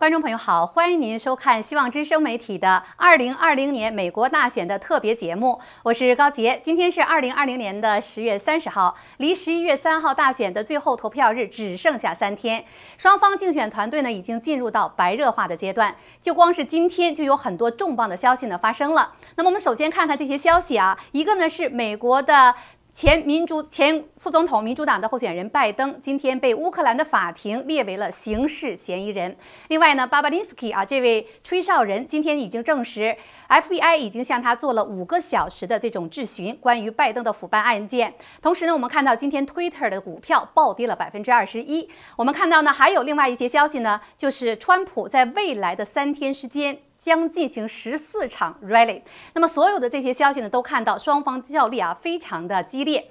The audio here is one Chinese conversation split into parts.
观众朋友好，欢迎您收看希望之声媒体的二零二零年美国大选的特别节目，我是高杰。今天是二零二零年的十月三十号，离十一月三号大选的最后投票日只剩下三天，双方竞选团队呢已经进入到白热化的阶段。就光是今天就有很多重磅的消息呢发生了。那么我们首先看看这些消息啊，一个呢是美国的。前民主前副总统民主党的候选人拜登今天被乌克兰的法庭列为了刑事嫌疑人。另外呢，巴巴林斯基啊，这位吹哨人今天已经证实，FBI 已经向他做了五个小时的这种质询，关于拜登的腐败案件。同时呢，我们看到今天 Twitter 的股票暴跌了百分之二十一。我们看到呢，还有另外一些消息呢，就是川普在未来的三天时间。将进行十四场 rally，那么所有的这些消息呢，都看到双方较力啊，非常的激烈。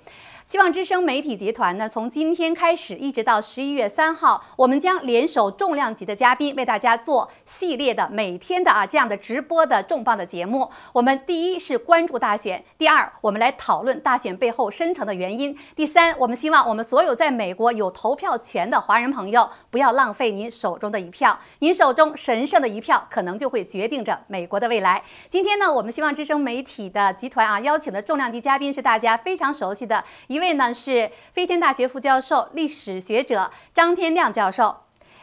希望之声媒体集团呢，从今天开始一直到十一月三号，我们将联手重量级的嘉宾，为大家做系列的每天的啊这样的直播的重磅的节目。我们第一是关注大选，第二我们来讨论大选背后深层的原因，第三我们希望我们所有在美国有投票权的华人朋友，不要浪费您手中的一票，您手中神圣的一票，可能就会决定着美国的未来。今天呢，我们希望之声媒体的集团啊邀请的重量级嘉宾是大家非常熟悉的一。一位呢是飞天大学副教授、历史学者张天亮教授，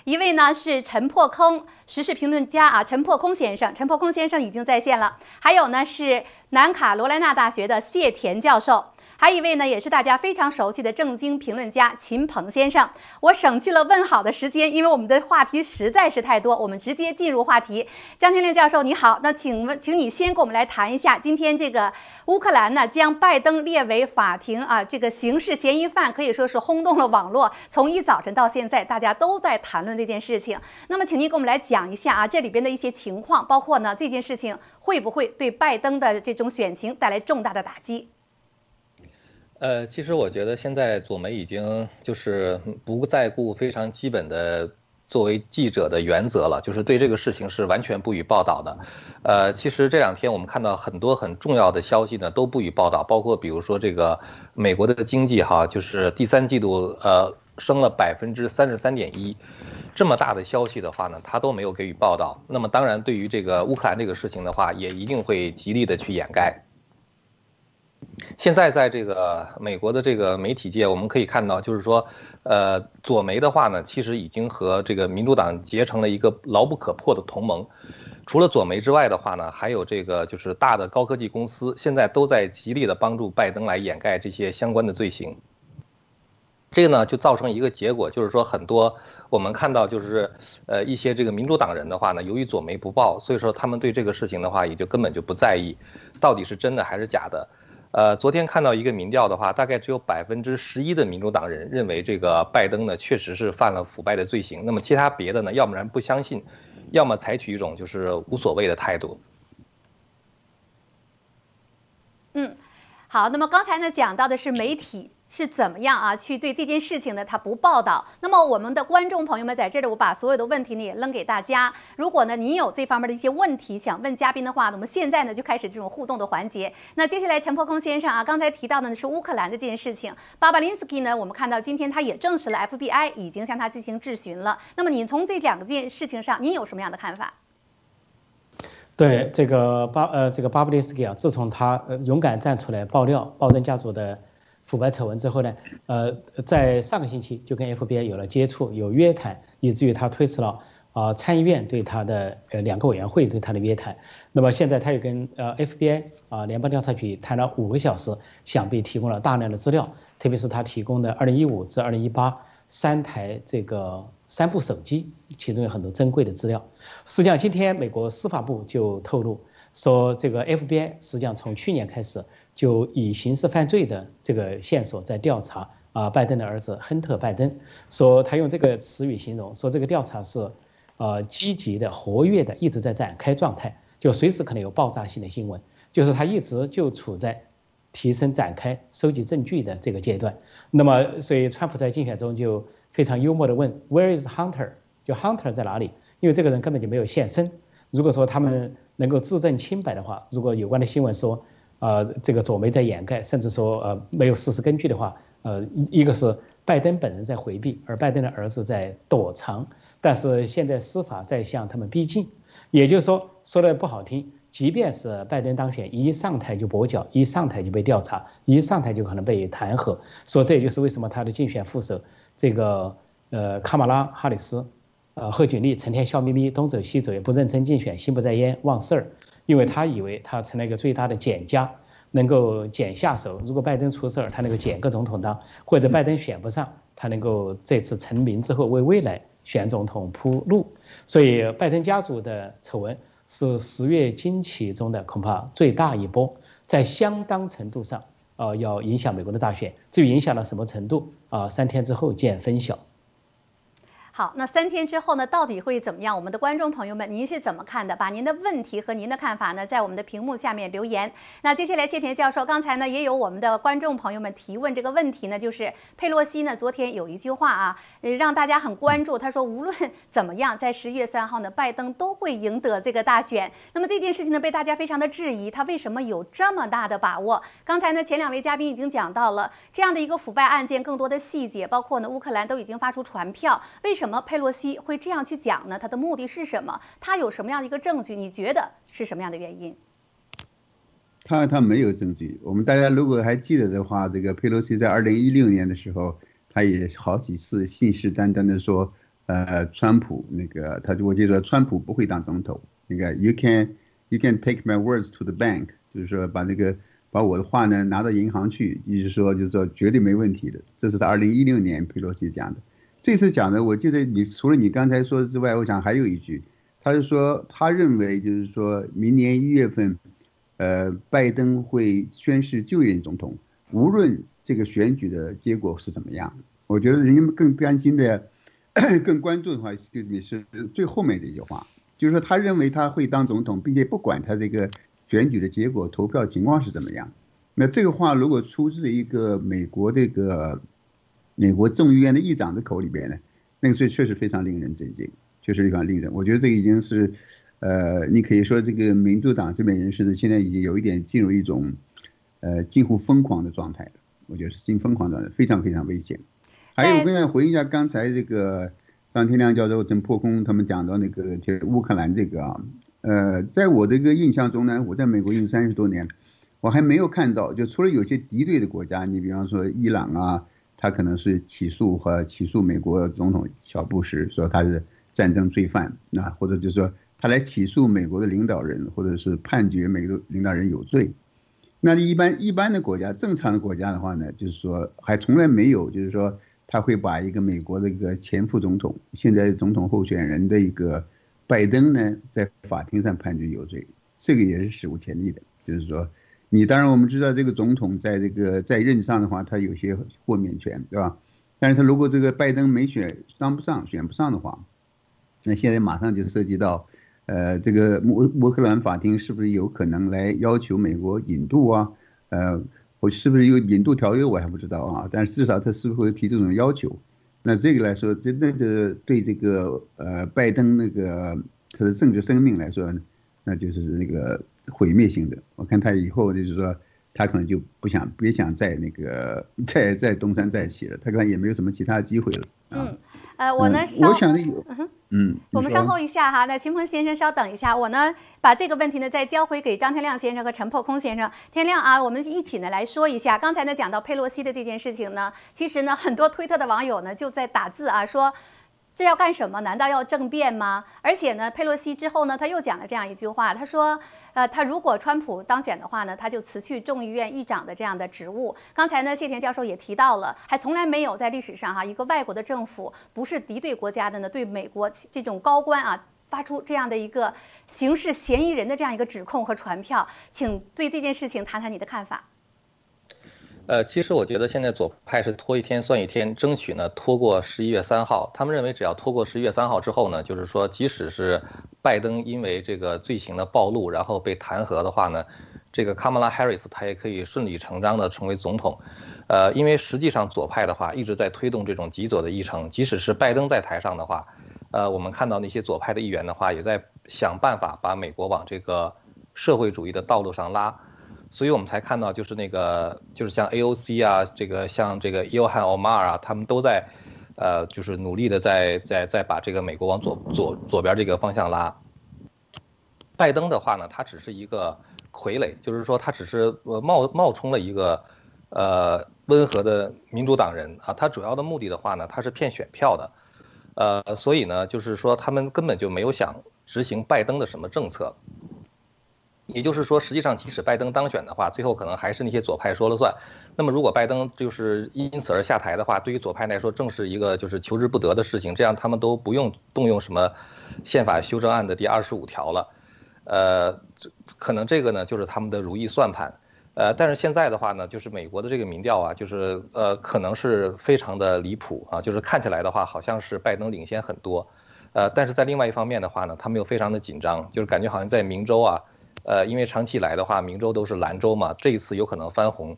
一位呢是陈破空时事评论家啊，陈破空先生，陈破空先生已经在线了，还有呢是南卡罗来纳大学的谢田教授。还有一位呢，也是大家非常熟悉的正经评论家秦鹏先生。我省去了问好的时间，因为我们的话题实在是太多，我们直接进入话题。张天亮教授，你好。那请问，请你先跟我们来谈一下，今天这个乌克兰呢将拜登列为法庭啊这个刑事嫌疑犯，可以说是轰动了网络。从一早晨到现在，大家都在谈论这件事情。那么，请您给我们来讲一下啊这里边的一些情况，包括呢这件事情会不会对拜登的这种选情带来重大的打击？呃，其实我觉得现在左媒已经就是不再顾非常基本的作为记者的原则了，就是对这个事情是完全不予报道的。呃，其实这两天我们看到很多很重要的消息呢都不予报道，包括比如说这个美国的经济哈，就是第三季度呃升了百分之三十三点一，这么大的消息的话呢，他都没有给予报道。那么当然，对于这个乌克兰这个事情的话，也一定会极力的去掩盖。现在在这个美国的这个媒体界，我们可以看到，就是说，呃，左媒的话呢，其实已经和这个民主党结成了一个牢不可破的同盟。除了左媒之外的话呢，还有这个就是大的高科技公司，现在都在极力的帮助拜登来掩盖这些相关的罪行。这个呢，就造成一个结果，就是说很多我们看到就是呃一些这个民主党人的话呢，由于左媒不报，所以说他们对这个事情的话，也就根本就不在意，到底是真的还是假的。呃，昨天看到一个民调的话，大概只有百分之十一的民主党人认为这个拜登呢确实是犯了腐败的罪行。那么其他别的呢，要不然不相信，要么采取一种就是无所谓的态度。嗯，好，那么刚才呢讲到的是媒体。是怎么样啊？去对这件事情呢？他不报道。那么我们的观众朋友们在这里，我把所有的问题呢也扔给大家。如果呢你有这方面的一些问题想问嘉宾的话，那么现在呢就开始这种互动的环节。那接下来陈破空先生啊，刚才提到的呢是乌克兰的这件事情。巴巴林斯基呢，我们看到今天他也证实了 FBI 已经向他进行质询了。那么你从这两件事情上，您有什么样的看法？对这个巴呃这个巴布林斯基啊，自从他呃勇敢站出来爆料鲍登家族的。腐败丑闻之后呢，呃，在上个星期就跟 FBI 有了接触，有约谈，以至于他推迟了啊参议院对他的呃两个委员会对他的约谈。那么现在他又跟呃 FBI 啊联邦调查局谈了五个小时，想必提供了大量的资料，特别是他提供的2015至2018三台这个三部手机，其中有很多珍贵的资料。实际上，今天美国司法部就透露说，这个 FBI 实际上从去年开始。就以刑事犯罪的这个线索在调查啊，拜登的儿子亨特·拜登，说他用这个词语形容，说这个调查是，呃，积极的、活跃的，一直在展开状态，就随时可能有爆炸性的新闻，就是他一直就处在提升、展开、收集证据的这个阶段。那么，所以川普在竞选中就非常幽默地问：“Where is Hunter？” 就 Hunter 在哪里？因为这个人根本就没有现身。如果说他们能够自证清白的话，如果有关的新闻说。呃，这个左媒在掩盖，甚至说呃没有事实根据的话，呃，一个是拜登本人在回避，而拜登的儿子在躲藏。但是现在司法在向他们逼近，也就是说，说的不好听，即便是拜登当选，一上台就跛脚，一上台就被调查，一上台就可能被弹劾。说这也就是为什么他的竞选副手这个呃卡马拉哈里斯，呃贺锦丽成天笑眯眯，东走西走，也不认真竞选，心不在焉，忘事儿，因为他以为他成了一个最大的减家。能够减下手，如果拜登出事儿，他能够减个总统当，或者拜登选不上，他能够这次成名之后为未来选总统铺路。所以，拜登家族的丑闻是十月惊奇中的恐怕最大一波，在相当程度上，呃，要影响美国的大选。至于影响到什么程度，啊，三天之后见分晓。好，那三天之后呢，到底会怎么样？我们的观众朋友们，您是怎么看的？把您的问题和您的看法呢，在我们的屏幕下面留言。那接下来，谢田教授，刚才呢，也有我们的观众朋友们提问这个问题呢，就是佩洛西呢，昨天有一句话啊，呃，让大家很关注。他说，无论 怎么样，在十一月三号呢，拜登都会赢得这个大选。那么这件事情呢，被大家非常的质疑，他为什么有这么大的把握？刚才呢，前两位嘉宾已经讲到了这样的一个腐败案件更多的细节，包括呢，乌克兰都已经发出传票，为什么？什么佩洛西会这样去讲呢？他的目的是什么？他有什么样的一个证据？你觉得是什么样的原因？他他没有证据。我们大家如果还记得的话，这个佩洛西在二零一六年的时候，他也好几次信誓旦旦的说，呃，川普那个，他就我记得川普不会当总统。那个 you can you can take my words to the bank，就是说把那个把我的话呢拿到银行去，意思说就是说绝对没问题的。这是他二零一六年佩洛西讲的。这次讲的，我记得你除了你刚才说的之外，我想还有一句，他是说他认为就是说明年一月份，呃，拜登会宣誓就任总统，无论这个选举的结果是怎么样。我觉得人们更担心的、更关注的话，excuse me，是最后面的一句话，就是说他认为他会当总统，并且不管他这个选举的结果、投票情况是怎么样。那这个话如果出自一个美国这个。美国众议院的议长的口里边呢，那个时候确实非常令人震惊，确实非常令人。我觉得这已经是，呃，你可以说这个民主党这边人士呢，现在已经有一点进入一种，呃，近乎疯狂的状态了。我觉得是近疯狂状态，非常非常危险。还有，我想回应一下刚才这个张天亮教授跟破空他们讲到那个就是乌克兰这个啊，呃，在我的一个印象中呢，我在美国已经三十多年，我还没有看到，就除了有些敌对的国家，你比方说伊朗啊。他可能是起诉和起诉美国总统小布什，说他是战争罪犯，那或者就是说他来起诉美国的领导人，或者是判决美国领导人有罪。那一般一般的国家，正常的国家的话呢，就是说还从来没有，就是说他会把一个美国的一个前副总统，现在总统候选人的一个拜登呢，在法庭上判决有罪，这个也是史无前例的，就是说。你当然，我们知道这个总统在这个在任上的话，他有些豁免权，对吧？但是他如果这个拜登没选当不上、选不上的话，那现在马上就涉及到，呃，这个乌乌克兰法庭是不是有可能来要求美国引渡啊？呃，我是不是有引渡条约，我还不知道啊。但是至少他是不是会提这种要求？那这个来说，真的就对这个呃拜登那个他的政治生命来说，那就是那个。毁灭性的，我看他以后就是说，他可能就不想，别想再那个，再再东山再起了，他可能也没有什么其他机会了。嗯，呃，我呢，我想的有，嗯，我们稍后一下哈，那秦鹏先生稍等一下，我呢把这个问题呢再交回给张天亮先生和陈破空先生。天亮啊，我们一起呢来说一下，刚才呢讲到佩洛西的这件事情呢，其实呢很多推特的网友呢就在打字啊说。这要干什么？难道要政变吗？而且呢，佩洛西之后呢，他又讲了这样一句话，他说，呃，他如果川普当选的话呢，他就辞去众议院议长的这样的职务。刚才呢，谢田教授也提到了，还从来没有在历史上哈，一个外国的政府不是敌对国家的呢，对美国这种高官啊发出这样的一个刑事嫌疑人的这样一个指控和传票，请对这件事情谈谈你的看法。呃，其实我觉得现在左派是拖一天算一天，争取呢拖过十一月三号。他们认为只要拖过十一月三号之后呢，就是说即使是拜登因为这个罪行的暴露，然后被弹劾的话呢，这个卡马拉·哈里斯他也可以顺理成章的成为总统。呃，因为实际上左派的话一直在推动这种极左的议程，即使是拜登在台上的话，呃，我们看到那些左派的议员的话也在想办法把美国往这个社会主义的道路上拉。所以我们才看到就是那个就是像 AOC 啊，这个像这个伊尔汗·奥马尔啊，他们都在，呃，就是努力的在在在把这个美国往左左左边这个方向拉。拜登的话呢，他只是一个傀儡，就是说他只是冒冒充了一个呃温和的民主党人啊，他主要的目的的话呢，他是骗选票的，呃，所以呢，就是说他们根本就没有想执行拜登的什么政策。也就是说，实际上即使拜登当选的话，最后可能还是那些左派说了算。那么如果拜登就是因此而下台的话，对于左派来说正是一个就是求之不得的事情，这样他们都不用动用什么宪法修正案的第二十五条了。呃，可能这个呢就是他们的如意算盘，呃，但是现在的话呢，就是美国的这个民调啊，就是呃，可能是非常的离谱啊，就是看起来的话好像是拜登领先很多，呃，但是在另外一方面的话呢，他们又非常的紧张，就是感觉好像在明州啊，呃，因为长期以来的话，明州都是蓝州嘛，这一次有可能翻红，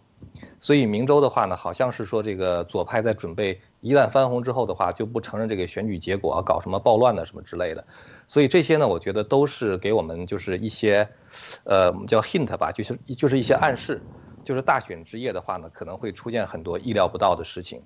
所以明州的话呢，好像是说这个左派在准备一旦翻红之后的话，就不承认这个选举结果，搞什么暴乱的什么之类的。所以这些呢，我觉得都是给我们就是一些，呃，叫 hint 吧，就是就是一些暗示，就是大选之夜的话呢，可能会出现很多意料不到的事情。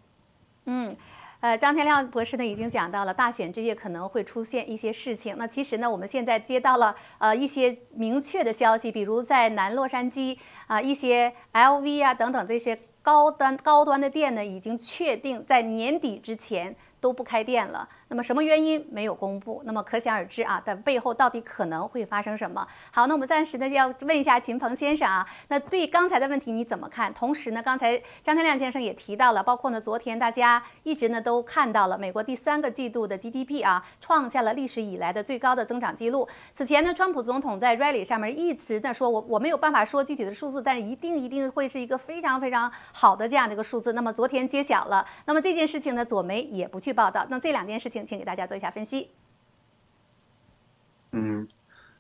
嗯，呃，张天亮博士呢已经讲到了大选之夜可能会出现一些事情。那其实呢，我们现在接到了呃一些明确的消息，比如在南洛杉矶啊，一些 LV 啊等等这些高端高端的店呢，已经确定在年底之前。都不开店了，那么什么原因没有公布？那么可想而知啊，但背后到底可能会发生什么？好，那我们暂时呢要问一下秦鹏先生啊，那对刚才的问题你怎么看？同时呢，刚才张天亮先生也提到了，包括呢昨天大家一直呢都看到了美国第三个季度的 GDP 啊，创下了历史以来的最高的增长记录。此前呢，川普总统在 Rally 上面一直在说我我没有办法说具体的数字，但是一定一定会是一个非常非常好的这样的一个数字。那么昨天揭晓了，那么这件事情呢，左媒也不去。报道，那这两件事情，请给大家做一下分析。嗯，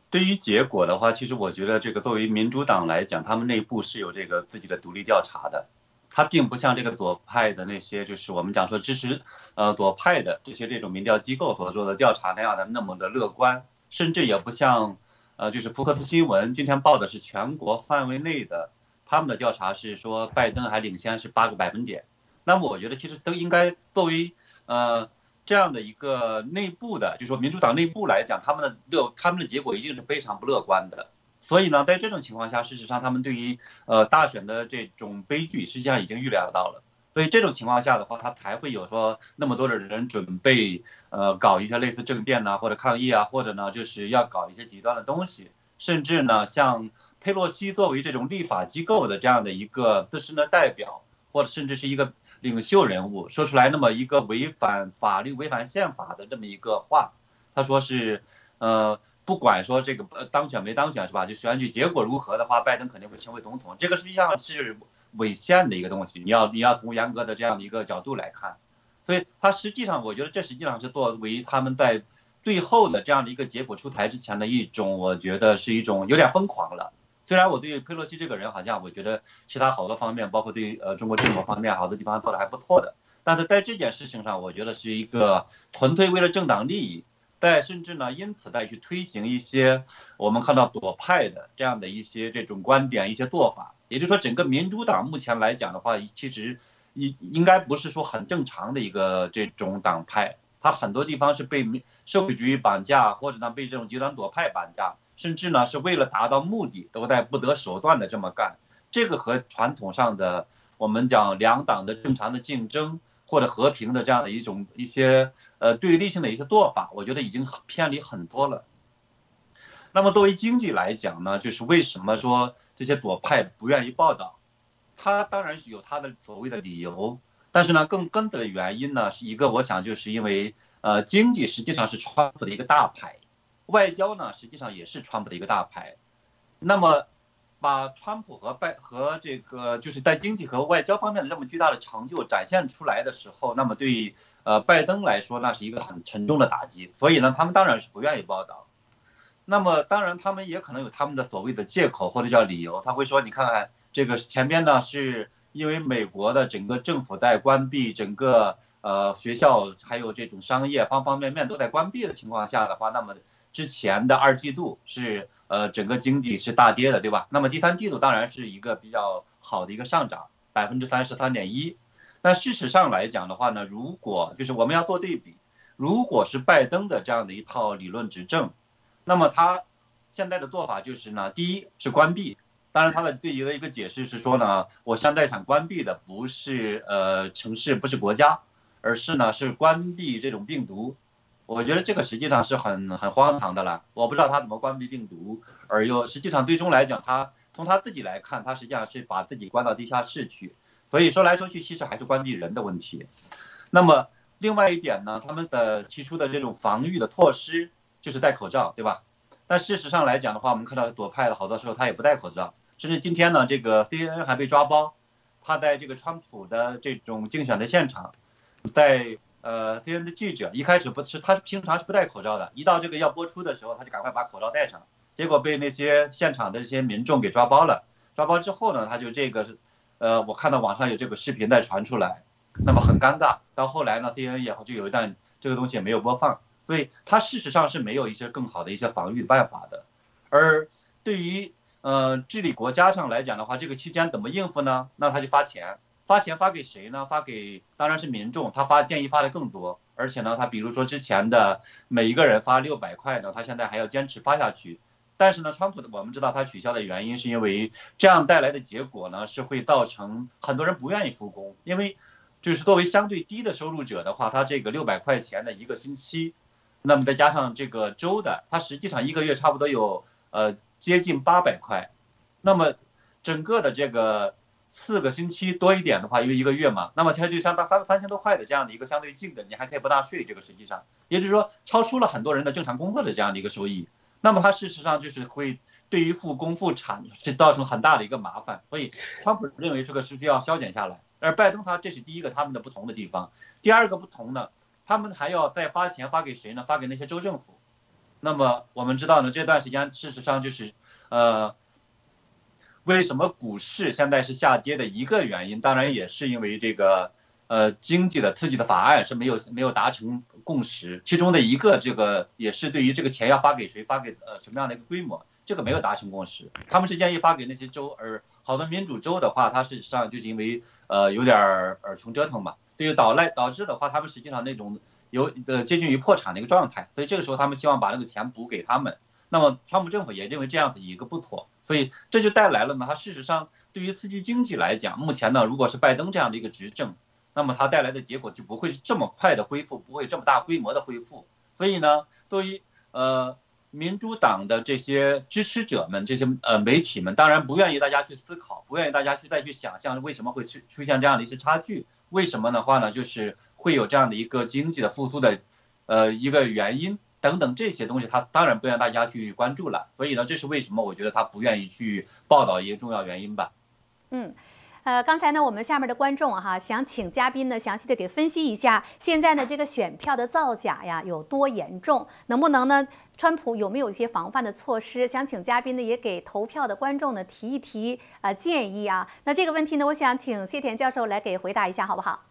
对于结果的话，其实我觉得这个作为民主党来讲，他们内部是有这个自己的独立调查的，它并不像这个左派的那些，就是我们讲说支持呃左派的这些这种民调机构所做的调查那样的那么的乐观，甚至也不像呃就是福克斯新闻今天报的是全国范围内的，他们的调查是说拜登还领先是八个百分点，那么我觉得其实都应该作为。呃，这样的一个内部的，就说民主党内部来讲，他们的乐，他们的结果一定是非常不乐观的。所以呢，在这种情况下，事实上他们对于呃大选的这种悲剧，实际上已经预料到了。所以这种情况下的话，他才会有说那么多的人准备呃搞一些类似政变呐，或者抗议啊，或者呢就是要搞一些极端的东西，甚至呢像佩洛西作为这种立法机构的这样的一个自身的代表，或者甚至是一个。领袖人物说出来那么一个违反法律、违反宪法的这么一个话，他说是，呃，不管说这个当选没当选是吧？就选举结果如何的话，拜登肯定会成为总统。这个实际上是违宪的一个东西，你要你要从严格的这样的一个角度来看，所以他实际上我觉得这实际上是作为他们在最后的这样的一个结果出台之前的一种，我觉得是一种有点疯狂了。虽然我对佩洛西这个人好像我觉得其他好多方面，包括对呃中国政府方面好多地方做的还不错的，但是在这件事情上，我觉得是一个纯粹为了政党利益，在甚至呢因此再去推行一些我们看到左派的这样的一些这种观点、一些做法。也就是说，整个民主党目前来讲的话，其实应应该不是说很正常的一个这种党派，它很多地方是被社会主义绑架，或者呢被这种极端左派绑架。甚至呢，是为了达到目的，都在不择手段的这么干。这个和传统上的我们讲两党的正常的竞争或者和平的这样的一种一些呃对立性的一些做法，我觉得已经偏离很多了。那么作为经济来讲呢，就是为什么说这些左派不愿意报道？他当然是有他的所谓的理由，但是呢，更根本的原因呢，是一个我想就是因为呃经济实际上是川普的一个大牌。外交呢，实际上也是川普的一个大牌。那么，把川普和拜和这个就是在经济和外交方面的这么巨大的成就展现出来的时候，那么对呃拜登来说，那是一个很沉重的打击。所以呢，他们当然是不愿意报道。那么，当然他们也可能有他们的所谓的借口或者叫理由。他会说：“你看看这个前边呢，是因为美国的整个政府在关闭整个呃学校，还有这种商业方方面面都在关闭的情况下的话，那么。”之前的二季度是呃整个经济是大跌的，对吧？那么第三季度当然是一个比较好的一个上涨，百分之三十三点一。那事实上来讲的话呢，如果就是我们要做对比，如果是拜登的这样的一套理论执政，那么他现在的做法就是呢，第一是关闭。当然，他的对于的一个解释是说呢，我现在想关闭的不是呃城市，不是国家，而是呢是关闭这种病毒。我觉得这个实际上是很很荒唐的了。我不知道他怎么关闭病毒，而又实际上最终来讲，他从他自己来看，他实际上是把自己关到地下室去。所以说来说去，其实还是关闭人的问题。那么另外一点呢，他们的提出的这种防御的措施就是戴口罩，对吧？但事实上来讲的话，我们看到左派的好多时候他也不戴口罩。甚至今天呢，这个 CNN 还被抓包，他在这个川普的这种竞选的现场，在呃，C N 的记者一开始不是他平常是不戴口罩的，一到这个要播出的时候，他就赶快把口罩戴上，结果被那些现场的这些民众给抓包了。抓包之后呢，他就这个，呃，我看到网上有这个视频在传出来，那么很尴尬。到后来呢，CNN 也好就有一段这个东西也没有播放，所以他事实上是没有一些更好的一些防御办法的。而对于呃，治理国家上来讲的话，这个期间怎么应付呢？那他就发钱，发钱发给谁呢？发给当然是民众，他发建议发的更多，而且呢，他比如说之前的每一个人发六百块呢，他现在还要坚持发下去。但是呢，川普的我们知道他取消的原因是因为这样带来的结果呢，是会造成很多人不愿意复工，因为就是作为相对低的收入者的话，他这个六百块钱的一个星期，那么再加上这个周的，他实际上一个月差不多有呃。接近八百块，那么整个的这个四个星期多一点的话，因为一个月嘛，那么它就相当三三千多块的这样的一个相对近的，你还可以不纳税。这个实际上，也就是说超出了很多人的正常工作的这样的一个收益。那么它事实上就是会对于复工复产是造成很大的一个麻烦。所以，川普认为这个是需要削减下来，而拜登他这是第一个他们的不同的地方。第二个不同呢，他们还要再发钱发给谁呢？发给那些州政府。那么我们知道呢，这段时间事实上就是，呃，为什么股市现在是下跌的一个原因，当然也是因为这个呃经济的刺激的法案是没有没有达成共识，其中的一个这个也是对于这个钱要发给谁，发给呃什么样的一个规模，这个没有达成共识。他们是建议发给那些州，而好多民主州的话，它事实上就是因为呃有点儿穷折腾嘛，对于导来导致的话，他们实际上那种。有呃接近于破产的一个状态，所以这个时候他们希望把那个钱补给他们。那么川普政府也认为这样子一个不妥，所以这就带来了呢。它事实上对于刺激经济来讲，目前呢，如果是拜登这样的一个执政，那么它带来的结果就不会是这么快的恢复，不会这么大规模的恢复。所以呢，对于呃民主党的这些支持者们，这些呃媒体们，当然不愿意大家去思考，不愿意大家去再去想象为什么会出出现这样的一些差距。为什么的话呢？就是。会有这样的一个经济的复苏的，呃，一个原因等等这些东西，他当然不让大家去关注了。所以呢，这是为什么我觉得他不愿意去报道一个重要原因吧。嗯，呃，刚才呢，我们下面的观众哈想请嘉宾呢详细的给分析一下，现在呢这个选票的造假呀有多严重？能不能呢？川普有没有一些防范的措施？想请嘉宾呢也给投票的观众呢提一提啊建议啊。那这个问题呢，我想请谢田教授来给回答一下，好不好？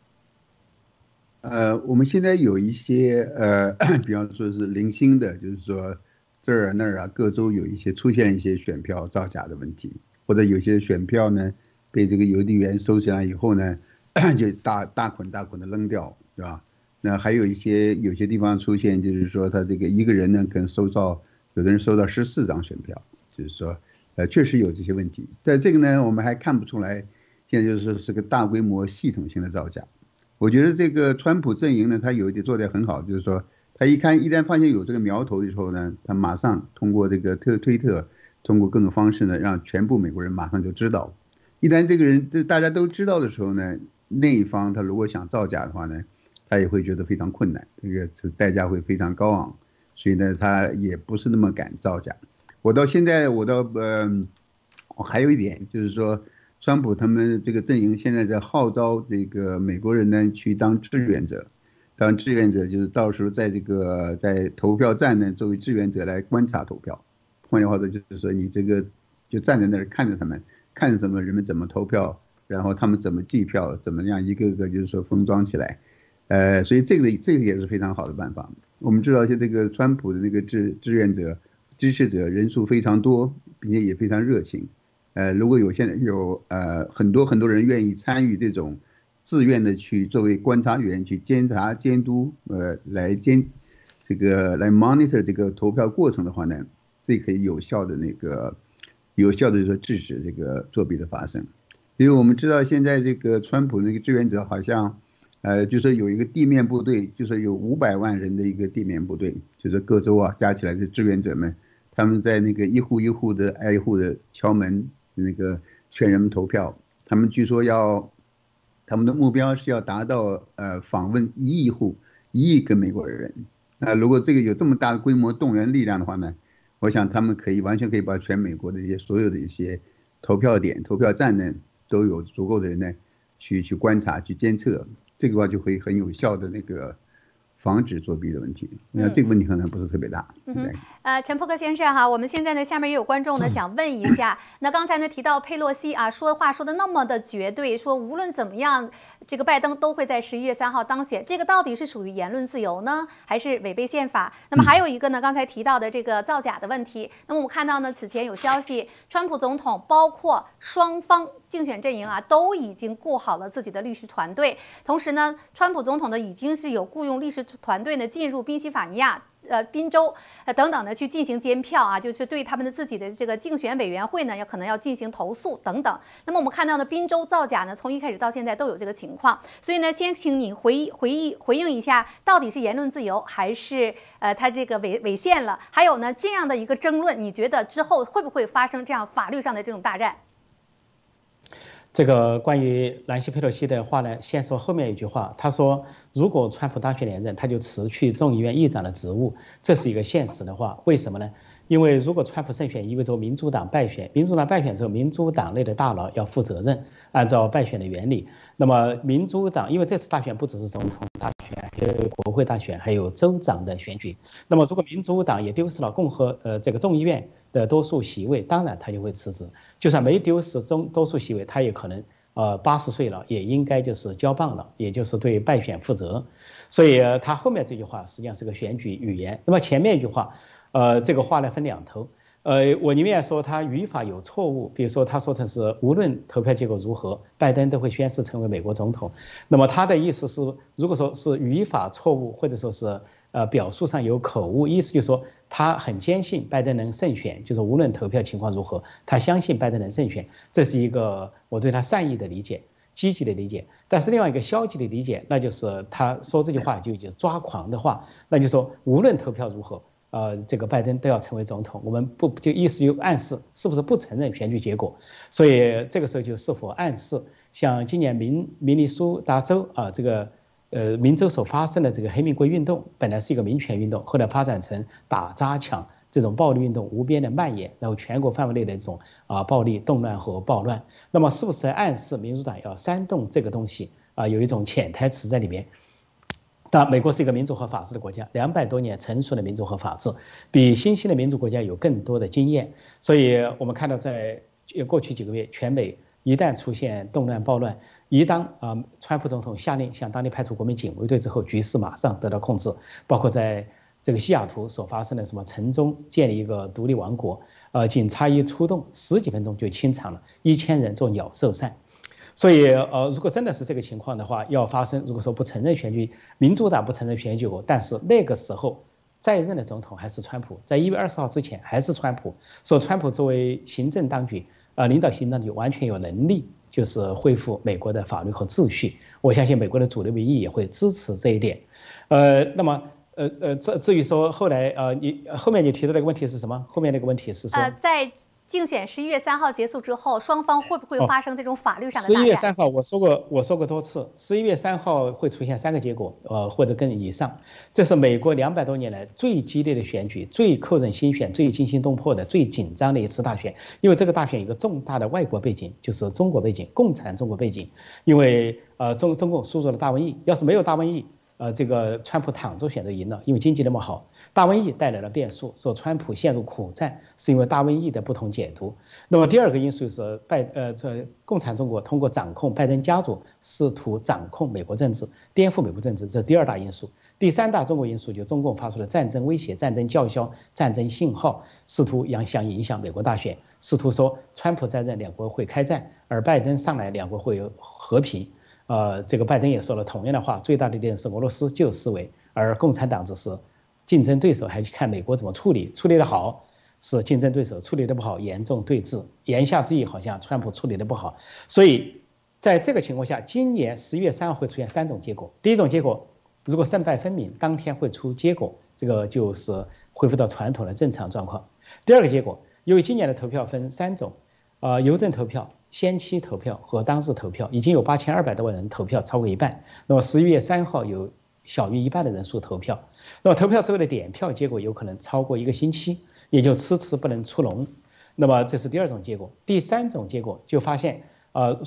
呃，我们现在有一些呃，比方说是零星的，就是说这儿那儿啊，各州有一些出现一些选票造假的问题，或者有些选票呢被这个邮递员收起来以后呢，就大大捆大捆的扔掉，是吧？那还有一些有些地方出现，就是说他这个一个人呢可能收到有的人收到十四张选票，就是说呃确实有这些问题，在这个呢我们还看不出来，现在就是说是个大规模系统性的造假。我觉得这个川普阵营呢，他有一点做得很好，就是说，他一看一旦发现有这个苗头的时候呢，他马上通过这个特推特，通过各种方式呢，让全部美国人马上就知道。一旦这个人这大家都知道的时候呢，那一方他如果想造假的话呢，他也会觉得非常困难，这个这代价会非常高昂，所以呢，他也不是那么敢造假。我到现在，我到呃，我还有一点就是说。川普他们这个阵营现在在号召这个美国人呢去当志愿者，当志愿者就是到时候在这个在投票站呢作为志愿者来观察投票。换句话说，就是说你这个就站在那儿看着他们，看着什么人们怎么投票，然后他们怎么计票，怎么样一个个就是说封装起来。呃，所以这个这个也是非常好的办法。我们知道，现在这个川普的那个志志愿者支持者人数非常多，并且也非常热情。呃，如果有现在有呃很多很多人愿意参与这种自愿的去作为观察员去监察监督，呃，来监这个来 monitor 这个投票过程的话呢，这可以有效的那个有效的就说制止这个作弊的发生。因为我们知道现在这个川普那个志愿者好像。呃，就说有一个地面部队，就说有五百万人的一个地面部队，就是各州啊加起来的志愿者们，他们在那个一户一户的挨户的敲门，那个劝人们投票。他们据说要，他们的目标是要达到呃访问一亿户，一亿个美国人。那如果这个有这么大的规模动员力量的话呢，我想他们可以完全可以把全美国的一些所有的一些投票点、投票站呢，都有足够的人呢去去观察、去监测。这个话就可以很有效的那个防止作弊的问题，那这个问题可能不是特别大。嗯，呃，陈扑克先生哈，我们现在呢下面也有观众呢想问一下，那刚才呢提到佩洛西啊，说话说的那么的绝对，说无论怎么样，这个拜登都会在十一月三号当选，这个到底是属于言论自由呢，还是违背宪法？那么还有一个呢，刚才提到的这个造假的问题，那么我们看到呢，此前有消息，川普总统包括双方。竞选阵营啊，都已经雇好了自己的律师团队。同时呢，川普总统呢，已经是有雇佣律师团队呢，进入宾夕法尼亚、呃宾州、呃等等的去进行监票啊，就是对他们的自己的这个竞选委员会呢，要可能要进行投诉等等。那么我们看到呢，宾州造假呢，从一开始到现在都有这个情况。所以呢，先请你回回忆回应一下，到底是言论自由还是呃他这个违违宪了？还有呢，这样的一个争论，你觉得之后会不会发生这样法律上的这种大战？这个关于南希·佩洛西的话呢，先说后面一句话。他说，如果川普当选连任，他就辞去众议院议长的职务，这是一个现实的话。为什么呢？因为如果川普胜选，意味着民主党败选。民主党败选之后，民主党内的大佬要负责任。按照败选的原理，那么民主党，因为这次大选不只是总统大选，还有国会大选，还有州长的选举。那么如果民主党也丢失了共和呃这个众议院，的多数席位，当然他就会辞职。就算没丢失中多数席位，他也可能，呃，八十岁了，也应该就是交棒了，也就是对败选负责。所以他后面这句话实际上是个选举语言。那么前面一句话，呃，这个话呢分两头。呃，我宁愿说他语法有错误，比如说他说成是无论投票结果如何，拜登都会宣誓成为美国总统。那么他的意思是，如果说是语法错误，或者说是呃表述上有口误，意思就是说他很坚信拜登能胜选，就是无论投票情况如何，他相信拜登能胜选。这是一个我对他善意的理解，积极的理解。但是另外一个消极的理解，那就是他说这句话就就抓狂的话，那就说无论投票如何。呃，这个拜登都要成为总统，我们不就意思就暗示是不是不承认选举结果？所以这个时候就是否暗示，像今年明明尼苏达州啊，这个呃明州所发生的这个黑玫瑰运动，本来是一个民权运动，后来发展成打砸抢这种暴力运动无边的蔓延，然后全国范围内的这种啊暴力动乱和暴乱，那么是不是暗示民主党要煽动这个东西啊？有一种潜台词在里面。但美国是一个民主和法治的国家，两百多年成熟的民主和法治，比新兴的民主国家有更多的经验。所以，我们看到在过去几个月，全美一旦出现动乱暴乱，一当啊，川普总统下令向当地派出国民警卫队之后，局势马上得到控制。包括在这个西雅图所发生的什么城中建立一个独立王国，呃，警察一出动，十几分钟就清场了，一千人做鸟兽散。所以，呃，如果真的是这个情况的话，要发生，如果说不承认选举，民主党不承认选举，但是那个时候在任的总统还是川普，在一月二十号之前还是川普，说川普作为行政当局，呃，领导行政当局完全有能力，就是恢复美国的法律和秩序。我相信美国的主流民意也会支持这一点。呃，那么，呃呃，至至于说后来，呃，你后面你提的那个问题是什么？后面那个问题是说，在。竞选十一月三号结束之后，双方会不会发生这种法律上的十一月三号，我说过，我说过多次，十一月三号会出现三个结果，呃，或者更以上。这是美国两百多年来最激烈的选举，最扣人心弦、最惊心动魄的、最紧张的一次大选。因为这个大选有一个重大的外国背景，就是中国背景，共产中国背景。因为呃，中中共输入了大瘟疫，要是没有大瘟疫。呃，这个川普躺着选择赢了，因为经济那么好。大瘟疫带来了变数，说川普陷入苦战，是因为大瘟疫的不同解读。那么第二个因素是拜呃，这共产中国通过掌控拜登家族，试图掌控美国政治，颠覆美国政治，这第二大因素。第三大中国因素就中共发出的战争威胁、战争叫嚣、战争信号，试图影想影响美国大选，试图说川普在任两国会开战，而拜登上来两国会有和平。呃，这个拜登也说了同样的话，最大的敌人是俄罗斯，就思维，而共产党只是竞争对手，还去看美国怎么处理，处理的好是竞争对手，处理的不好严重对峙。言下之意，好像川普处理的不好。所以在这个情况下，今年十一月三号会出现三种结果。第一种结果，如果胜败分明，当天会出结果，这个就是恢复到传统的正常状况。第二个结果，由于今年的投票分三种，呃，邮政投票。先期投票和当日投票已经有八千二百多万人投票，超过一半。那么十一月三号有小于一半的人数投票，那么投票之后的点票结果有可能超过一个星期，也就迟迟不能出笼。那么这是第二种结果。第三种结果就发现，呃，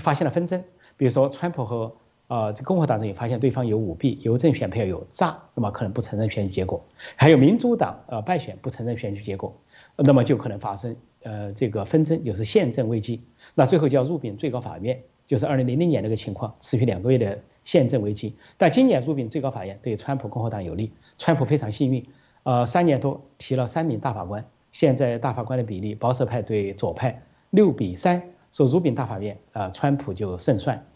发现了纷争，比如说川普和呃这共和党人也发现对方有舞弊，邮政选票有诈，那么可能不承认选举结果。还有民主党呃败选不承认选举结果，那么就可能发生。呃，这个纷争就是宪政危机，那最后就要入禀最高法院，就是二零零零年那个情况，持续两个月的宪政危机。但今年入禀最高法院对川普共和党有利，川普非常幸运，呃，三年多提了三名大法官，现在大法官的比例保守派对左派六比三，说入禀大法院啊，川普就胜算。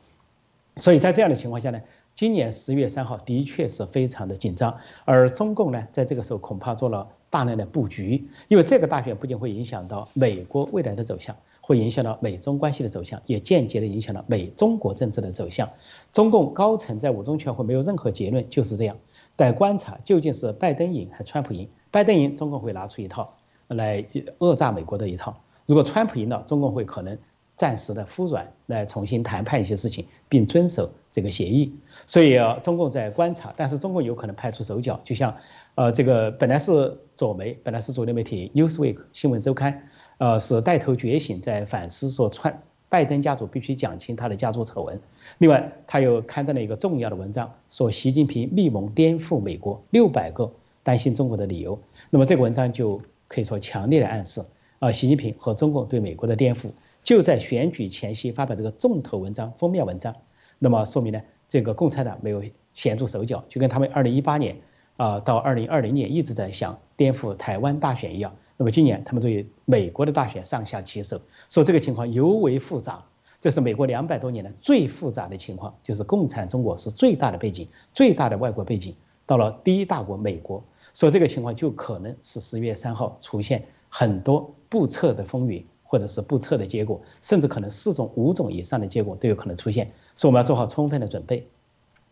所以在这样的情况下呢，今年十月三号的确是非常的紧张，而中共呢，在这个时候恐怕做了。大量的布局，因为这个大选不仅会影响到美国未来的走向，会影响到美中关系的走向，也间接的影响到美中国政治的走向。中共高层在五中全会没有任何结论，就是这样，待观察究竟是拜登赢还是川普赢。拜登赢，中共会拿出一套来讹诈美国的一套；如果川普赢了，中共会可能暂时的服软，来重新谈判一些事情，并遵守这个协议。所以啊，中共在观察，但是中共有可能派出手脚，就像。呃，这个本来是左媒，本来是主流媒体《Newsweek》新闻周刊，呃，是带头觉醒，在反思说，川拜登家族必须讲清他的家族丑闻。另外，他又刊登了一个重要的文章，说习近平密谋颠覆美国六百个担心中国的理由。那么这个文章就可以说强烈的暗示，啊，习近平和中共对美国的颠覆就在选举前夕发表这个重头文章封面文章。那么说明呢，这个共产党没有显著手脚，就跟他们二零一八年。啊，到二零二零年一直在想颠覆台湾大选一样，那么今年他们对美国的大选上下其手，说这个情况尤为复杂。这是美国两百多年来最复杂的情况，就是共产中国是最大的背景，最大的外国背景。到了第一大国美国，说这个情况就可能是十月三号出现很多不测的风云，或者是不测的结果，甚至可能四种、五种以上的结果都有可能出现，所以我们要做好充分的准备。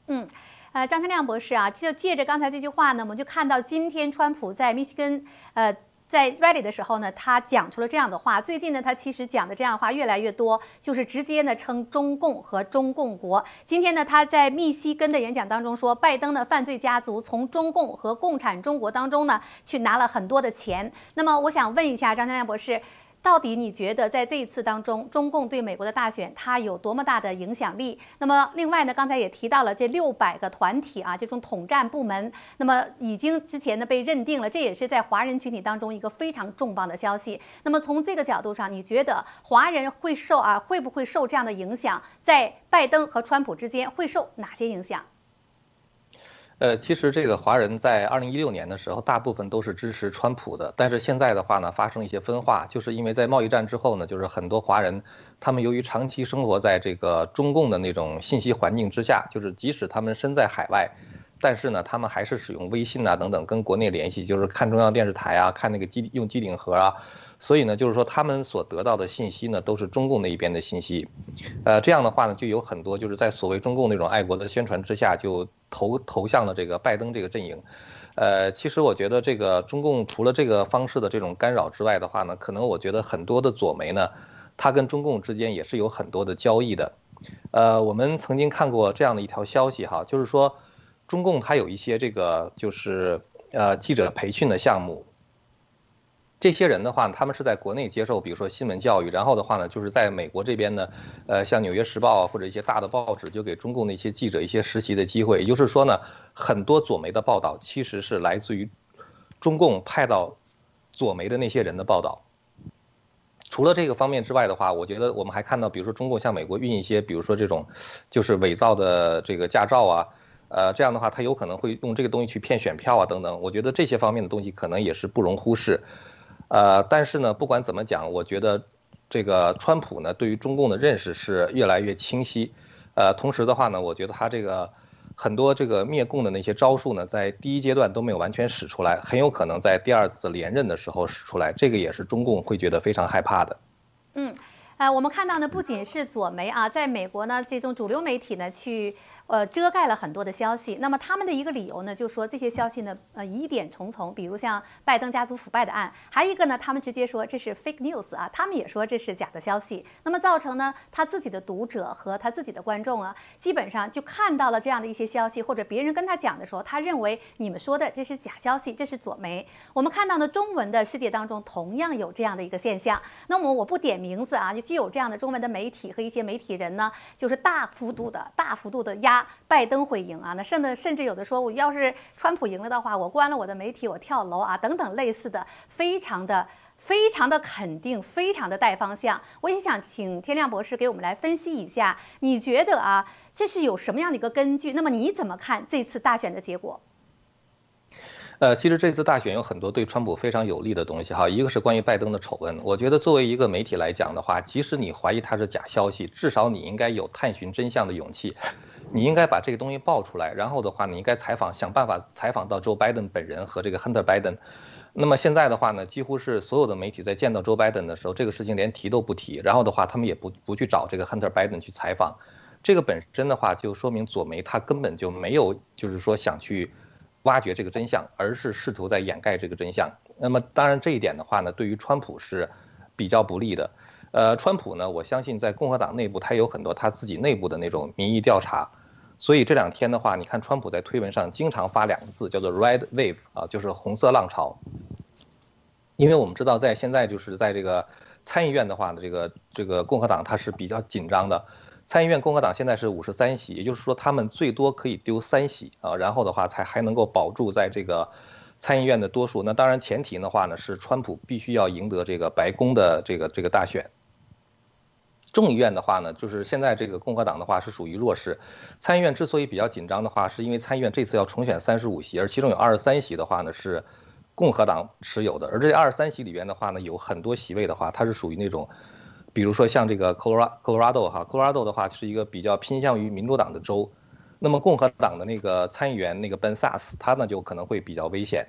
嗯。呃，张天亮博士啊，就借着刚才这句话呢，我们就看到今天川普在密西根，呃，在 rally 的时候呢，他讲出了这样的话。最近呢，他其实讲的这样的话越来越多，就是直接呢称中共和中共国。今天呢，他在密西根的演讲当中说，拜登的犯罪家族从中共和共产中国当中呢去拿了很多的钱。那么，我想问一下张天亮博士。到底你觉得在这一次当中，中共对美国的大选它有多么大的影响力？那么另外呢，刚才也提到了这六百个团体啊，这种统战部门，那么已经之前呢被认定了，这也是在华人群体当中一个非常重磅的消息。那么从这个角度上，你觉得华人会受啊会不会受这样的影响？在拜登和川普之间会受哪些影响？呃，其实这个华人在二零一六年的时候，大部分都是支持川普的。但是现在的话呢，发生一些分化，就是因为在贸易战之后呢，就是很多华人，他们由于长期生活在这个中共的那种信息环境之下，就是即使他们身在海外，但是呢，他们还是使用微信啊等等跟国内联系，就是看中央电视台啊，看那个机用机顶盒啊。所以呢，就是说他们所得到的信息呢，都是中共那一边的信息，呃，这样的话呢，就有很多就是在所谓中共那种爱国的宣传之下，就投投向了这个拜登这个阵营，呃，其实我觉得这个中共除了这个方式的这种干扰之外的话呢，可能我觉得很多的左媒呢，它跟中共之间也是有很多的交易的，呃，我们曾经看过这样的一条消息哈，就是说中共它有一些这个就是呃记者培训的项目。这些人的话，他们是在国内接受，比如说新闻教育，然后的话呢，就是在美国这边呢，呃，像《纽约时报》啊或者一些大的报纸，就给中共的一些记者一些实习的机会。也就是说呢，很多左媒的报道其实是来自于中共派到左媒的那些人的报道。除了这个方面之外的话，我觉得我们还看到，比如说中共向美国运一些，比如说这种就是伪造的这个驾照啊。呃，这样的话，他有可能会用这个东西去骗选票啊，等等。我觉得这些方面的东西可能也是不容忽视。呃，但是呢，不管怎么讲，我觉得这个川普呢，对于中共的认识是越来越清晰。呃，同时的话呢，我觉得他这个很多这个灭共的那些招数呢，在第一阶段都没有完全使出来，很有可能在第二次连任的时候使出来。这个也是中共会觉得非常害怕的。嗯，呃，我们看到呢，不仅是左媒啊，在美国呢，这种主流媒体呢，去。呃，遮盖了很多的消息。那么他们的一个理由呢，就说这些消息呢，呃，疑点重重。比如像拜登家族腐败的案，还有一个呢，他们直接说这是 fake news 啊，他们也说这是假的消息。那么造成呢，他自己的读者和他自己的观众啊，基本上就看到了这样的一些消息，或者别人跟他讲的时候，他认为你们说的这是假消息，这是左媒。我们看到呢，中文的世界当中同样有这样的一个现象。那么我不点名字啊，就既有这样的中文的媒体和一些媒体人呢，就是大幅度的、大幅度的压。拜登会赢啊？那甚至甚至有的说，我要是川普赢了的话，我关了我的媒体，我跳楼啊，等等类似的，非常的非常的肯定，非常的带方向。我也想请天亮博士给我们来分析一下，你觉得啊，这是有什么样的一个根据？那么你怎么看这次大选的结果？呃，其实这次大选有很多对川普非常有利的东西哈，一个是关于拜登的丑闻。我觉得作为一个媒体来讲的话，即使你怀疑他是假消息，至少你应该有探寻真相的勇气，你应该把这个东西爆出来，然后的话，你应该采访，想办法采访到 Joe Biden 本人和这个 Hunter Biden。那么现在的话呢，几乎是所有的媒体在见到 Joe Biden 的时候，这个事情连提都不提，然后的话，他们也不不去找这个 Hunter Biden 去采访。这个本身的话，就说明左媒他根本就没有，就是说想去。挖掘这个真相，而是试图在掩盖这个真相。那么，当然这一点的话呢，对于川普是比较不利的。呃，川普呢，我相信在共和党内部，他有很多他自己内部的那种民意调查。所以这两天的话，你看川普在推文上经常发两个字，叫做 “red wave” 啊，就是红色浪潮。因为我们知道，在现在就是在这个参议院的话呢，这个这个共和党它是比较紧张的。参议院共和党现在是五十三席，也就是说他们最多可以丢三席啊，然后的话才还能够保住在这个参议院的多数。那当然前提的话呢是川普必须要赢得这个白宫的这个这个大选。众议院的话呢，就是现在这个共和党的话是属于弱势。参议院之所以比较紧张的话，是因为参议院这次要重选三十五席，而其中有二十三席的话呢是共和党持有的，而这二十三席里边的话呢有很多席位的话，它是属于那种。比如说像这个 Colorado 哈，Colorado 的话是一个比较偏向于民主党的州，那么共和党的那个参议员那个 Ben Sass，他呢就可能会比较危险。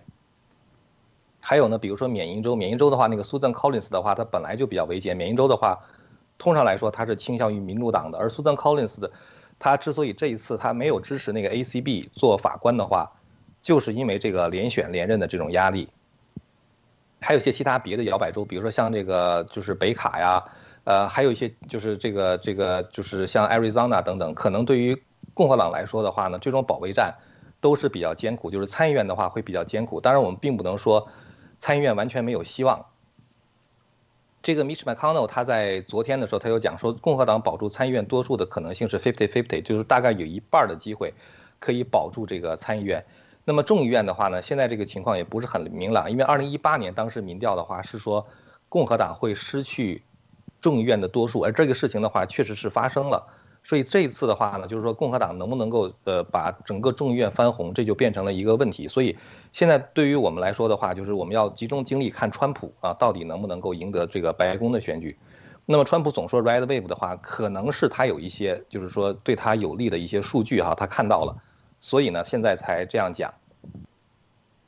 还有呢，比如说缅因州，缅因州的话，那个 Susan Collins 的话，他本来就比较危险。缅因州的话，通常来说他是倾向于民主党的，而 Susan Collins 的，他之所以这一次他没有支持那个 ACB 做法官的话，就是因为这个连选连任的这种压力。还有一些其他别的摇摆州，比如说像这个就是北卡呀。呃，还有一些就是这个这个就是像 Arizona 等等，可能对于共和党来说的话呢，这种保卫战都是比较艰苦。就是参议院的话会比较艰苦。当然，我们并不能说参议院完全没有希望。这个 Mitch McConnell 他在昨天的时候，他有讲说，共和党保住参议院多数的可能性是 fifty fifty，就是大概有一半的机会可以保住这个参议院。那么众议院的话呢，现在这个情况也不是很明朗，因为2018年当时民调的话是说共和党会失去。众议院的多数，而这个事情的话，确实是发生了。所以这一次的话呢，就是说共和党能不能够呃把整个众议院翻红，这就变成了一个问题。所以现在对于我们来说的话，就是我们要集中精力看川普啊，到底能不能够赢得这个白宫的选举。那么川普总说 red wave 的话，可能是他有一些就是说对他有利的一些数据哈，他看到了，所以呢现在才这样讲。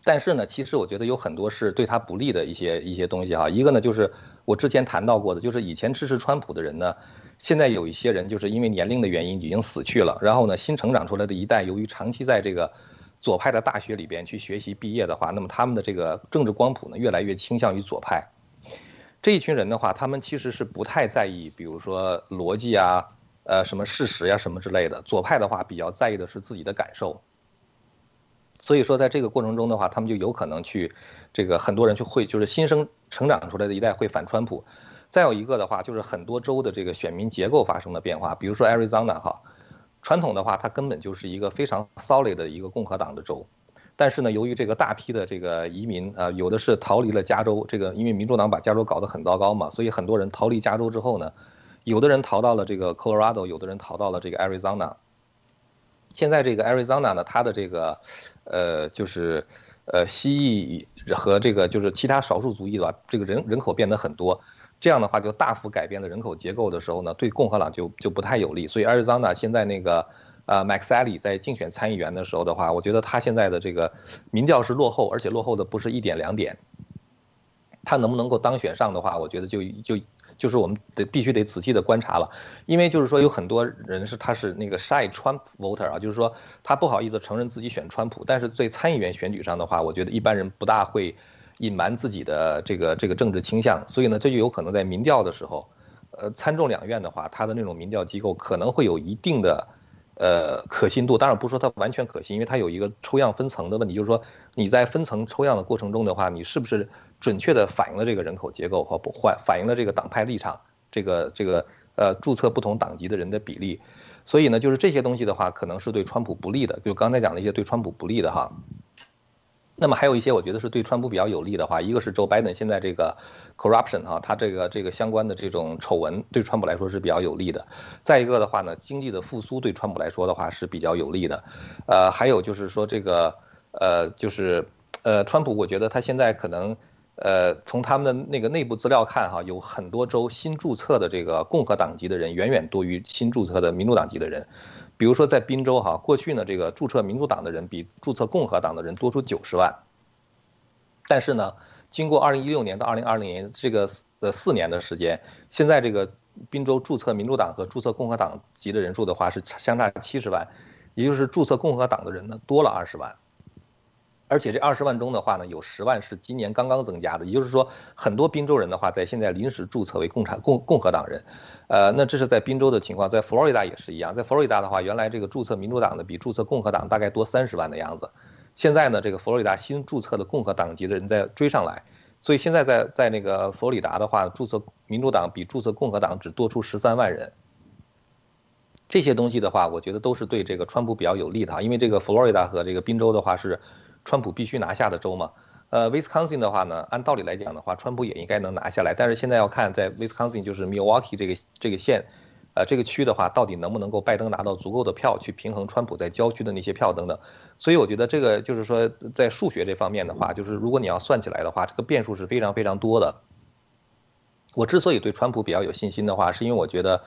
但是呢，其实我觉得有很多是对他不利的一些一些东西哈。一个呢就是。我之前谈到过的，就是以前支持川普的人呢，现在有一些人就是因为年龄的原因已经死去了。然后呢，新成长出来的一代，由于长期在这个左派的大学里边去学习毕业的话，那么他们的这个政治光谱呢，越来越倾向于左派。这一群人的话，他们其实是不太在意，比如说逻辑啊，呃，什么事实呀，什么之类的。左派的话，比较在意的是自己的感受。所以说在这个过程中的话，他们就有可能去这个很多人去会就是新生成长出来的一代会反川普。再有一个的话，就是很多州的这个选民结构发生了变化，比如说 Arizona 哈，传统的话它根本就是一个非常 solid 的一个共和党的州，但是呢，由于这个大批的这个移民啊，有的是逃离了加州，这个因为民主党把加州搞得很糟糕嘛，所以很多人逃离加州之后呢，有的人逃到了这个 Colorado，有的人逃到了这个 Arizona。现在这个 Arizona 呢，它的这个呃就是呃蜥蜴和这个就是其他少数族裔吧，这个人人口变得很多。这样的话就大幅改变了人口结构的时候呢，对共和党就就不太有利。所以 Arizona 现在那个呃 Max a l l y 在竞选参议员的时候的话，我觉得他现在的这个民调是落后，而且落后的不是一点两点。他能不能够当选上的话，我觉得就就就是我们得必须得仔细的观察了，因为就是说有很多人是他是那个 shy Trump voter 啊，就是说他不好意思承认自己选川普，但是在参议员选举上的话，我觉得一般人不大会。隐瞒自己的这个这个政治倾向，所以呢，这就有可能在民调的时候，呃，参众两院的话，它的那种民调机构可能会有一定的，呃，可信度。当然不说它完全可信，因为它有一个抽样分层的问题，就是说你在分层抽样的过程中的话，你是不是准确的反映了这个人口结构和不反反映了这个党派立场，这个这个呃注册不同党籍的人的比例。所以呢，就是这些东西的话，可能是对川普不利的，就刚才讲的一些对川普不利的哈。那么还有一些我觉得是对川普比较有利的话，一个是 Joe Biden 现在这个 corruption 哈，他这个这个相关的这种丑闻对川普来说是比较有利的。再一个的话呢，经济的复苏对川普来说的话是比较有利的。呃，还有就是说这个呃就是呃川普，我觉得他现在可能呃从他们的那个内部资料看哈，有很多州新注册的这个共和党籍的人远远多于新注册的民主党籍的人。比如说在宾州哈，过去呢这个注册民主党的人比注册共和党的人多出九十万。但是呢，经过二零一六年到二零二零年这个呃四年的时间，现在这个宾州注册民主党和注册共和党籍的人数的话是相差七十万，也就是注册共和党的人呢多了二十万。而且这二十万中的话呢，有十万是今年刚刚增加的，也就是说很多宾州人的话在现在临时注册为共产共共和党人。呃，那这是在宾州的情况，在佛罗里达也是一样。在佛罗里达的话，原来这个注册民主党的比注册共和党大概多三十万的样子。现在呢，这个佛罗里达新注册的共和党籍的人在追上来，所以现在在在那个佛罗里达的话，注册民主党比注册共和党只多出十三万人。这些东西的话，我觉得都是对这个川普比较有利的，因为这个佛罗里达和这个宾州的话是川普必须拿下的州嘛。呃，Wisconsin 的话呢，按道理来讲的话，川普也应该能拿下来。但是现在要看在 Wisconsin 就是 Milwaukee 这个这个县，呃，这个区的话，到底能不能够拜登拿到足够的票去平衡川普在郊区的那些票等等。所以我觉得这个就是说，在数学这方面的话，就是如果你要算起来的话，这个变数是非常非常多的。我之所以对川普比较有信心的话，是因为我觉得，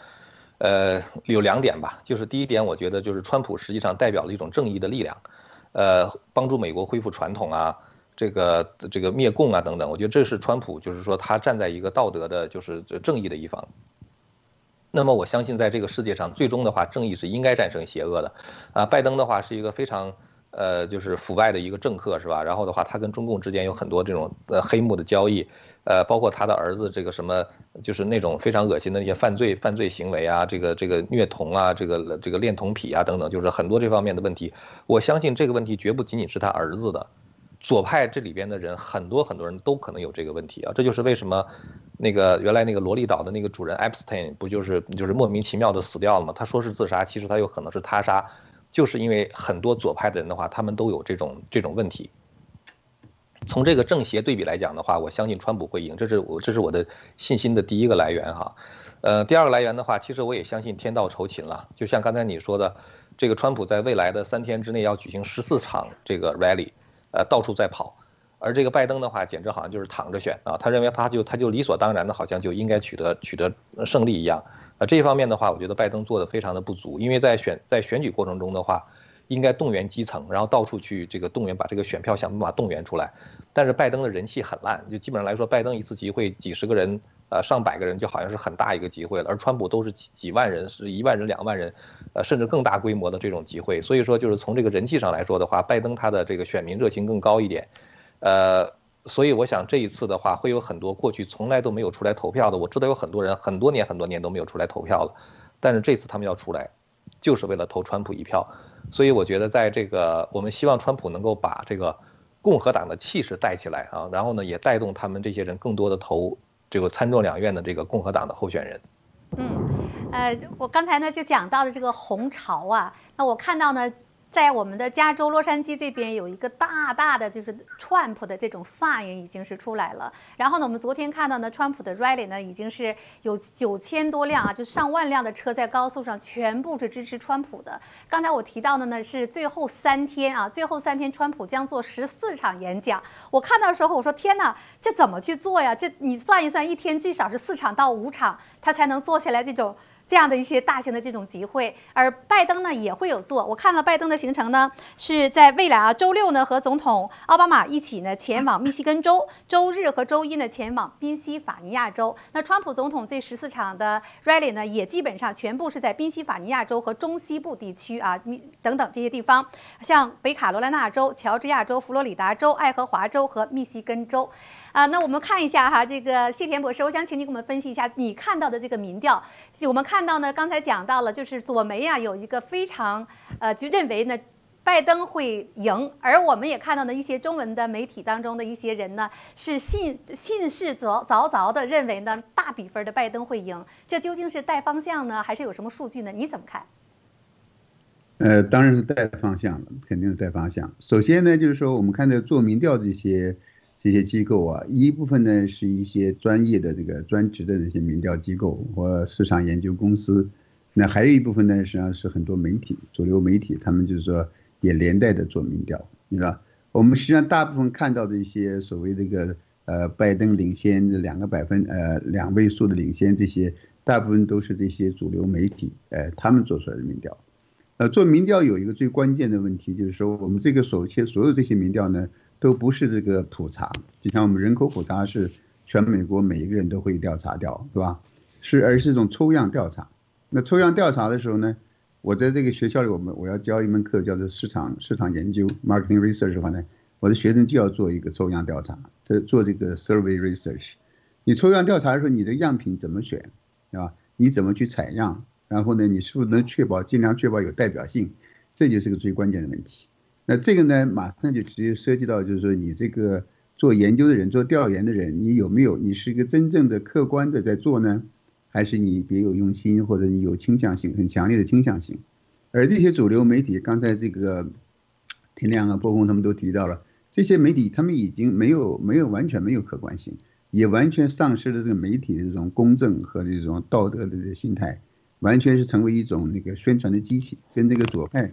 呃，有两点吧，就是第一点，我觉得就是川普实际上代表了一种正义的力量，呃，帮助美国恢复传统啊。这个这个灭共啊等等，我觉得这是川普，就是说他站在一个道德的，就是正义的一方。那么我相信，在这个世界上，最终的话，正义是应该战胜邪恶的。啊，拜登的话是一个非常呃，就是腐败的一个政客，是吧？然后的话，他跟中共之间有很多这种呃黑幕的交易，呃，包括他的儿子这个什么，就是那种非常恶心的那些犯罪犯罪行为啊，这个这个虐童啊，这个这个恋童癖啊等等，就是很多这方面的问题。我相信这个问题绝不仅仅是他儿子的。左派这里边的人很多很多人都可能有这个问题啊，这就是为什么那个原来那个罗利岛的那个主人 Epstein 不就是就是莫名其妙的死掉了吗？他说是自杀，其实他有可能是他杀，就是因为很多左派的人的话，他们都有这种这种问题。从这个正邪对比来讲的话，我相信川普会赢，这是我这是我的信心的第一个来源哈。呃，第二个来源的话，其实我也相信天道酬勤了，就像刚才你说的，这个川普在未来的三天之内要举行十四场这个 rally。呃，到处在跑，而这个拜登的话，简直好像就是躺着选啊！他认为他就他就理所当然的，好像就应该取得取得胜利一样。啊，这一方面的话，我觉得拜登做的非常的不足，因为在选在选举过程中的话，应该动员基层，然后到处去这个动员，把这个选票想办法动员出来。但是拜登的人气很烂，就基本上来说，拜登一次集会几十个人，呃，上百个人就好像是很大一个集会了，而川普都是几几万人，是一万人、两万人。呃，甚至更大规模的这种集会，所以说就是从这个人气上来说的话，拜登他的这个选民热情更高一点，呃，所以我想这一次的话，会有很多过去从来都没有出来投票的，我知道有很多人很多年很多年都没有出来投票了，但是这次他们要出来，就是为了投川普一票，所以我觉得在这个我们希望川普能够把这个共和党的气势带起来啊，然后呢也带动他们这些人更多的投这个参众两院的这个共和党的候选人。嗯，呃，我刚才呢就讲到了这个红潮啊，那我看到呢。在我们的加州洛杉矶这边有一个大大的就是川普的这种 sign 已经是出来了。然后呢，我们昨天看到呢，川普的 rally 呢已经是有九千多辆啊，就上万辆的车在高速上全部是支持川普的。刚才我提到的呢是最后三天啊，最后三天川普将做十四场演讲。我看到的时候我说天哪，这怎么去做呀？这你算一算，一天最少是四场到五场，他才能做起来这种。这样的一些大型的这种集会，而拜登呢也会有做。我看了拜登的行程呢，是在未来啊，周六呢和总统奥巴马一起呢前往密西根州，周日和周一呢前往宾夕法尼亚州。那川普总统这十四场的 rally 呢，也基本上全部是在宾夕法尼亚州和中西部地区啊，等等这些地方，像北卡罗来纳州、乔治亚州、佛罗里达州、爱荷华州和密西根州。啊，那我们看一下哈，这个谢田博士，我想请你给我们分析一下你看到的这个民调。我们看到呢，刚才讲到了，就是左媒啊有一个非常呃，就认为呢，拜登会赢，而我们也看到呢，一些中文的媒体当中的一些人呢，是信信誓凿凿凿的认为呢，大比分的拜登会赢。这究竟是带方向呢，还是有什么数据呢？你怎么看？呃，当然是带方向了，肯定是带方向。首先呢，就是说我们看到做民调这些。这些机构啊，一部分呢是一些专业的这个专职的这些民调机构或市场研究公司，那还有一部分呢实际上是很多媒体、主流媒体，他们就是说也连带的做民调，你知道我们实际上大部分看到的一些所谓这个呃拜登领先的两个百分呃两位数的领先，这些大部分都是这些主流媒体呃他们做出来的民调。呃，做民调有一个最关键的问题，就是说我们这个首先所有这些民调呢。都不是这个普查，就像我们人口普查是全美国每一个人都会调查掉，是吧？是而是一种抽样调查。那抽样调查的时候呢，我在这个学校里，我们我要教一门课叫做市场市场研究 （marketing research） 的话呢，我的学生就要做一个抽样调查，他做这个 survey research。你抽样调查的时候，你的样品怎么选，对吧？你怎么去采样？然后呢，你是不是能确保尽量确保有代表性？这就是个最关键的问题。那这个呢，马上就直接涉及到，就是说你这个做研究的人、做调研的人，你有没有？你是一个真正的客观的在做呢，还是你别有用心，或者你有倾向性、很强烈的倾向性？而这些主流媒体，刚才这个田亮啊、波公他们都提到了，这些媒体他们已经没有没有完全没有客观性，也完全丧失了这个媒体的这种公正和这种道德的这个心态，完全是成为一种那个宣传的机器，跟这个左派。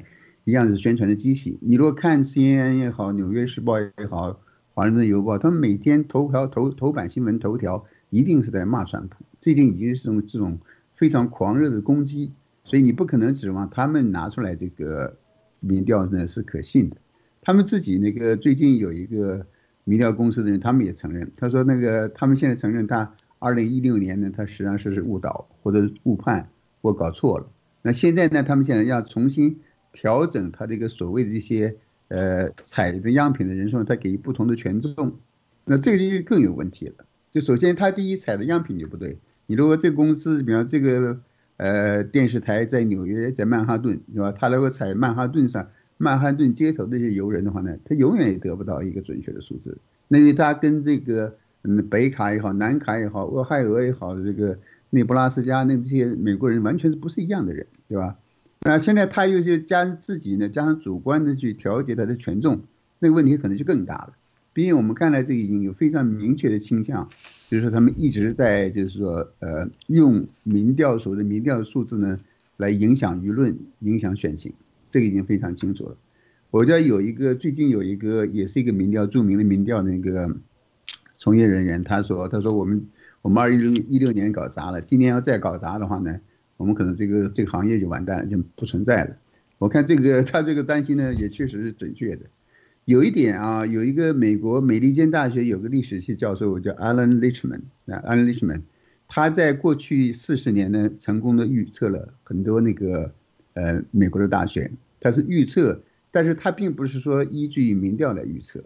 一样是宣传的机器。你如果看 CNN 也好，《纽约时报》也好，《华盛顿邮报》，他们每天头条头头版新闻头条一定是在骂川普，最近已经是这种非常狂热的攻击，所以你不可能指望他们拿出来这个民调呢是可信的。他们自己那个最近有一个民调公司的人，他们也承认，他说那个他们现在承认他2016年呢，他实际上是是误导或者误判或搞错了。那现在呢，他们现在要重新。调整他这个所谓的这些呃采的样品的人数，他给予不同的权重，那这个就更有问题了。就首先他第一采的样品就不对。你如果这个公司，比方这个呃电视台在纽约，在曼哈顿，是吧？他如果采曼哈顿上曼哈顿街头这些游人的话呢，他永远也得不到一个准确的数字。那因为他跟这个嗯北卡也好，南卡也好，俄亥俄也好，这个内布拉斯加那这些美国人完全是不是一样的人，对吧？那现在他又是加上自己呢，加上主观的去调节他的权重，那个问题可能就更大了。毕竟我们看来，这个已经有非常明确的倾向，就是说他们一直在就是说呃用民调所谓的民调数字呢来影响舆论、影响选情，这个已经非常清楚了。我觉得有一个最近有一个也是一个民调著名的民调那个从业人员，他说他说我们我们二一六一六年搞砸了，今年要再搞砸的话呢？我们可能这个这个行业就完蛋了，就不存在了。我看这个 他这个担心呢，也确实是准确的。有一点啊，有一个美国美利坚大学有个历史系教授叫 Alan Lichman 啊，Alan Lichman，他在过去四十年呢，成功的预测了很多那个呃美国的大选。他是预测，但是他并不是说依据民调来预测，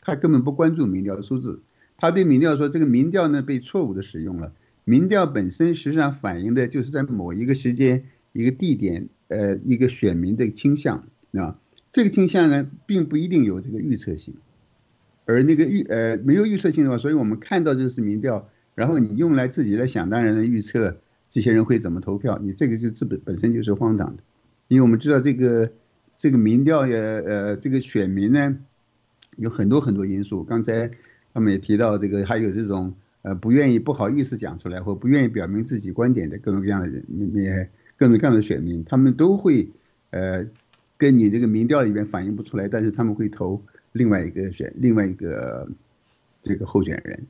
他根本不关注民调的数字。他对民调说，这个民调呢被错误的使用了。民调本身实际上反映的就是在某一个时间、一个地点，呃，一个选民的倾向，啊，这个倾向呢，并不一定有这个预测性，而那个预呃没有预测性的话，所以我们看到这是民调，然后你用来自己来想当然的预测这些人会怎么投票，你这个就自本本身就是荒唐的，因为我们知道这个这个民调也呃这个选民呢有很多很多因素，刚才他们也提到这个还有这种呃不愿意不好意思讲出来或不愿意表明自己观点的各种各样的人，你各种各样的选民，他们都会呃。跟你这个民调里面反映不出来，但是他们会投另外一个选另外一个这个候选人。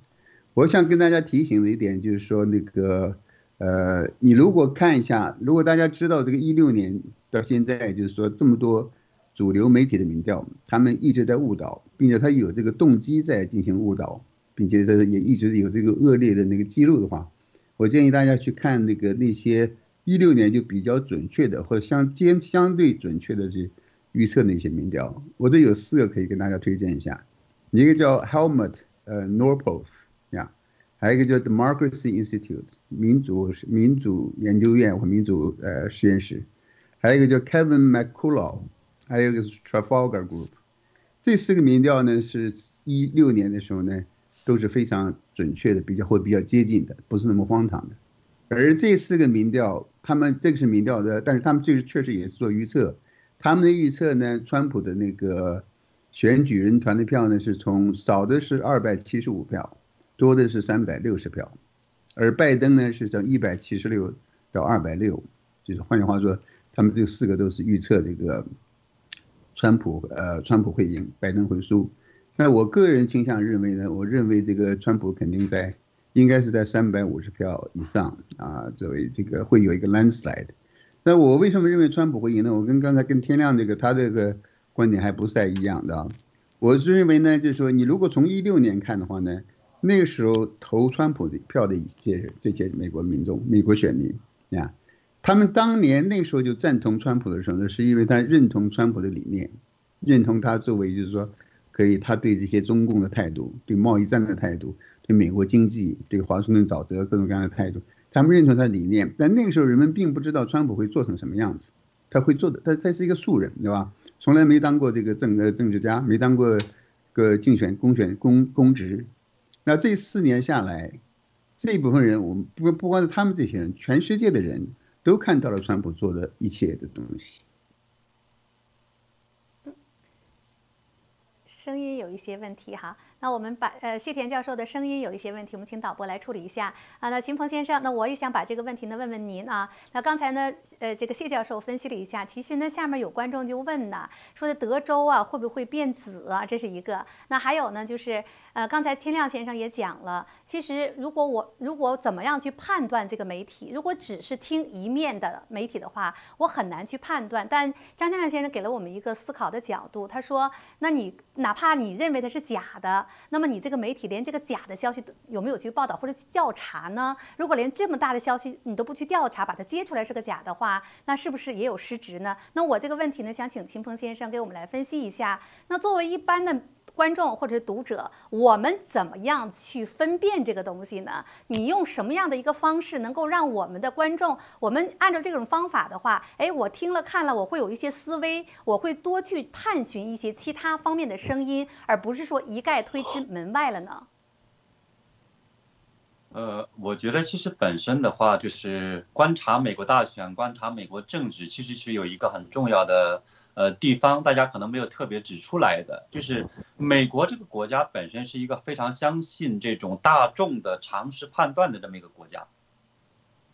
我想跟大家提醒的一点就是说，那个呃，你如果看一下，如果大家知道这个一六年到现在，就是说这么多主流媒体的民调，他们一直在误导，并且他有这个动机在进行误导，并且他也一直有这个恶劣的那个记录的话，我建议大家去看那个那些。一六年就比较准确的，或者相兼相对准确的这预测那些民调，我这有四个可以跟大家推荐一下，一个叫 Helmut 呃 Norpoth 呀，还有一个叫 Democracy Institute 民主民主研究院或民主呃实验室，还有一个叫 Kevin McCullough，还有一个是 Trafalgar Group，这四个民调呢是一六年的时候呢都是非常准确的，比较会比较接近的，不是那么荒唐的，而这四个民调。他们这个是民调的，但是他们这个确实也是做预测。他们的预测呢，川普的那个选举人团的票呢，是从少的是二百七十五票，多的是三百六十票，而拜登呢是从一百七十六到二百六，就是换句话说，他们这四个都是预测这个川普呃川普会赢，拜登会输。那我个人倾向认为呢，我认为这个川普肯定在。应该是在三百五十票以上啊，作为这个会有一个 landslide。那我为什么认为川普会赢呢？我跟刚才跟天亮这个他这个观点还不太一样的。我是认为呢，就是说你如果从一六年看的话呢，那个时候投川普的票的一些这些美国民众、美国选民啊，他们当年那时候就赞同川普的时候呢，是因为他认同川普的理念，认同他作为就是说可以他对这些中共的态度、对贸易战的态度。对美国经济、对华盛顿沼泽各种各样的态度，他们认同他的理念，但那个时候人们并不知道川普会做成什么样子，他会做的，他他是一个素人，对吧？从来没当过这个政呃政治家，没当过个竞选公选公公职，那这四年下来，这一部分人，我们不不光是他们这些人，全世界的人都看到了川普做的一切的东西。声音有一些问题哈。那我们把呃谢田教授的声音有一些问题，我们请导播来处理一下啊。那秦鹏先生，那我也想把这个问题呢问问您啊。那刚才呢，呃，这个谢教授分析了一下，其实呢，下面有观众就问呢，说的德州啊会不会变紫啊？这是一个。那还有呢，就是呃，刚才天亮先生也讲了，其实如果我如果怎么样去判断这个媒体，如果只是听一面的媒体的话，我很难去判断。但张天亮先生给了我们一个思考的角度，他说，那你哪怕你认为它是假的。那么你这个媒体连这个假的消息都有没有去报道或者去调查呢？如果连这么大的消息你都不去调查，把它揭出来是个假的话，那是不是也有失职呢？那我这个问题呢，想请秦鹏先生给我们来分析一下。那作为一般的。观众或者是读者，我们怎么样去分辨这个东西呢？你用什么样的一个方式能够让我们的观众，我们按照这种方法的话，哎，我听了看了，我会有一些思维，我会多去探寻一些其他方面的声音，而不是说一概推之门外了呢？呃，我觉得其实本身的话，就是观察美国大选，观察美国政治，其实是有一个很重要的。呃，地方大家可能没有特别指出来的，就是美国这个国家本身是一个非常相信这种大众的常识判断的这么一个国家，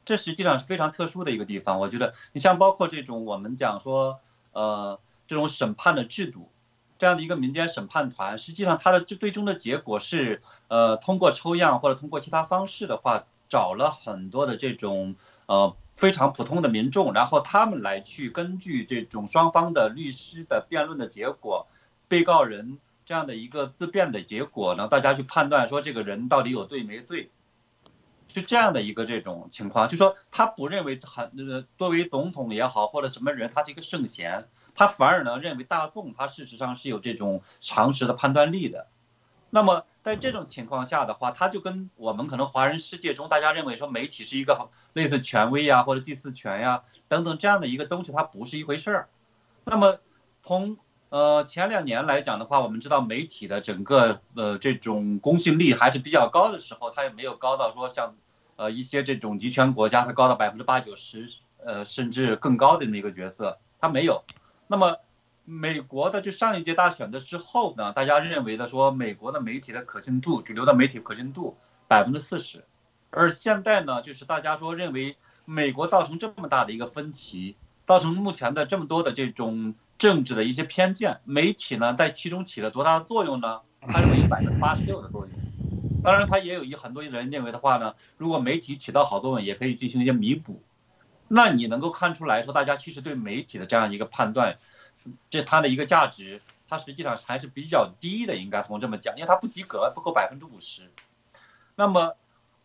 这实际上是非常特殊的一个地方。我觉得，你像包括这种我们讲说，呃，这种审判的制度，这样的一个民间审判团，实际上它的最最终的结果是，呃，通过抽样或者通过其他方式的话，找了很多的这种，呃。非常普通的民众，然后他们来去根据这种双方的律师的辩论的结果，被告人这样的一个自辩的结果呢，大家去判断说这个人到底有对没对，是这样的一个这种情况，就说他不认为很呃作为总统也好或者什么人他是一个圣贤，他反而呢认为大众他事实上是有这种常识的判断力的，那么。在这种情况下的话，他就跟我们可能华人世界中大家认为说媒体是一个类似权威呀或者第四权呀等等这样的一个东西，它不是一回事儿。那么从呃前两年来讲的话，我们知道媒体的整个呃这种公信力还是比较高的时候，它也没有高到说像呃一些这种集权国家，它高到百分之八九十，呃甚至更高的这么一个角色，它没有。那么美国的就上一届大选的之后呢，大家认为的说美国的媒体的可信度，主流的媒体可信度百分之四十，而现在呢，就是大家说认为美国造成这么大的一个分歧，造成目前的这么多的这种政治的一些偏见，媒体呢在其中起了多大的作用呢？他认为百分之八十六的作用。当然，他也有一很多人认为的话呢，如果媒体起到好作用，也可以进行一些弥补。那你能够看出来说，大家其实对媒体的这样一个判断，这它的一个价值，它实际上还是比较低的，应该从这么讲，因为它不及格，不够百分之五十。那么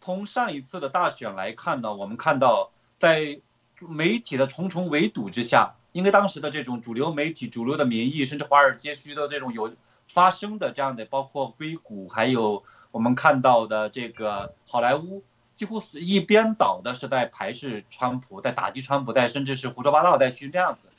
从上一次的大选来看呢，我们看到在媒体的重重围堵之下，因为当时的这种主流媒体、主流的民意，甚至华尔街区的这种有发生的这样的，包括硅谷，还有我们看到的这个好莱坞。几乎一边倒的是在排斥川普，在打击川普，在甚至是胡说八道，在去这样子，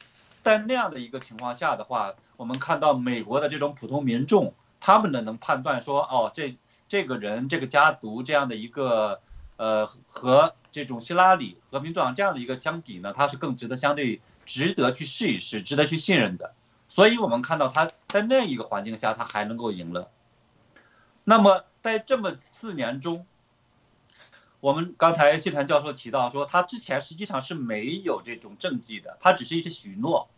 在那样的一个情况下的话，我们看到美国的这种普通民众，他们呢能判断说，哦，这这个人这个家族这样的一个，呃，和这种希拉里和民主党这样的一个相比呢，他是更值得相对值得去试一试，值得去信任的。所以我们看到他在那一个环境下，他还能够赢了。那么在这么四年中。我们刚才谢传教授提到说，他之前实际上是没有这种政绩的，他只是一些许诺，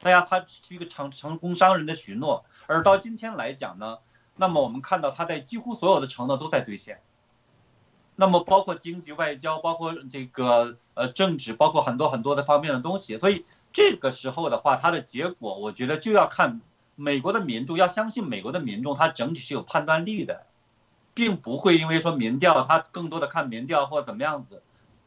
大家他是一个成成功商人的许诺。而到今天来讲呢，那么我们看到他在几乎所有的承诺都在兑现。那么包括经济、外交，包括这个呃政治，包括很多很多的方面的东西。所以这个时候的话，它的结果，我觉得就要看美国的民众，要相信美国的民众，他整体是有判断力的。并不会因为说民调，他更多的看民调或怎么样子，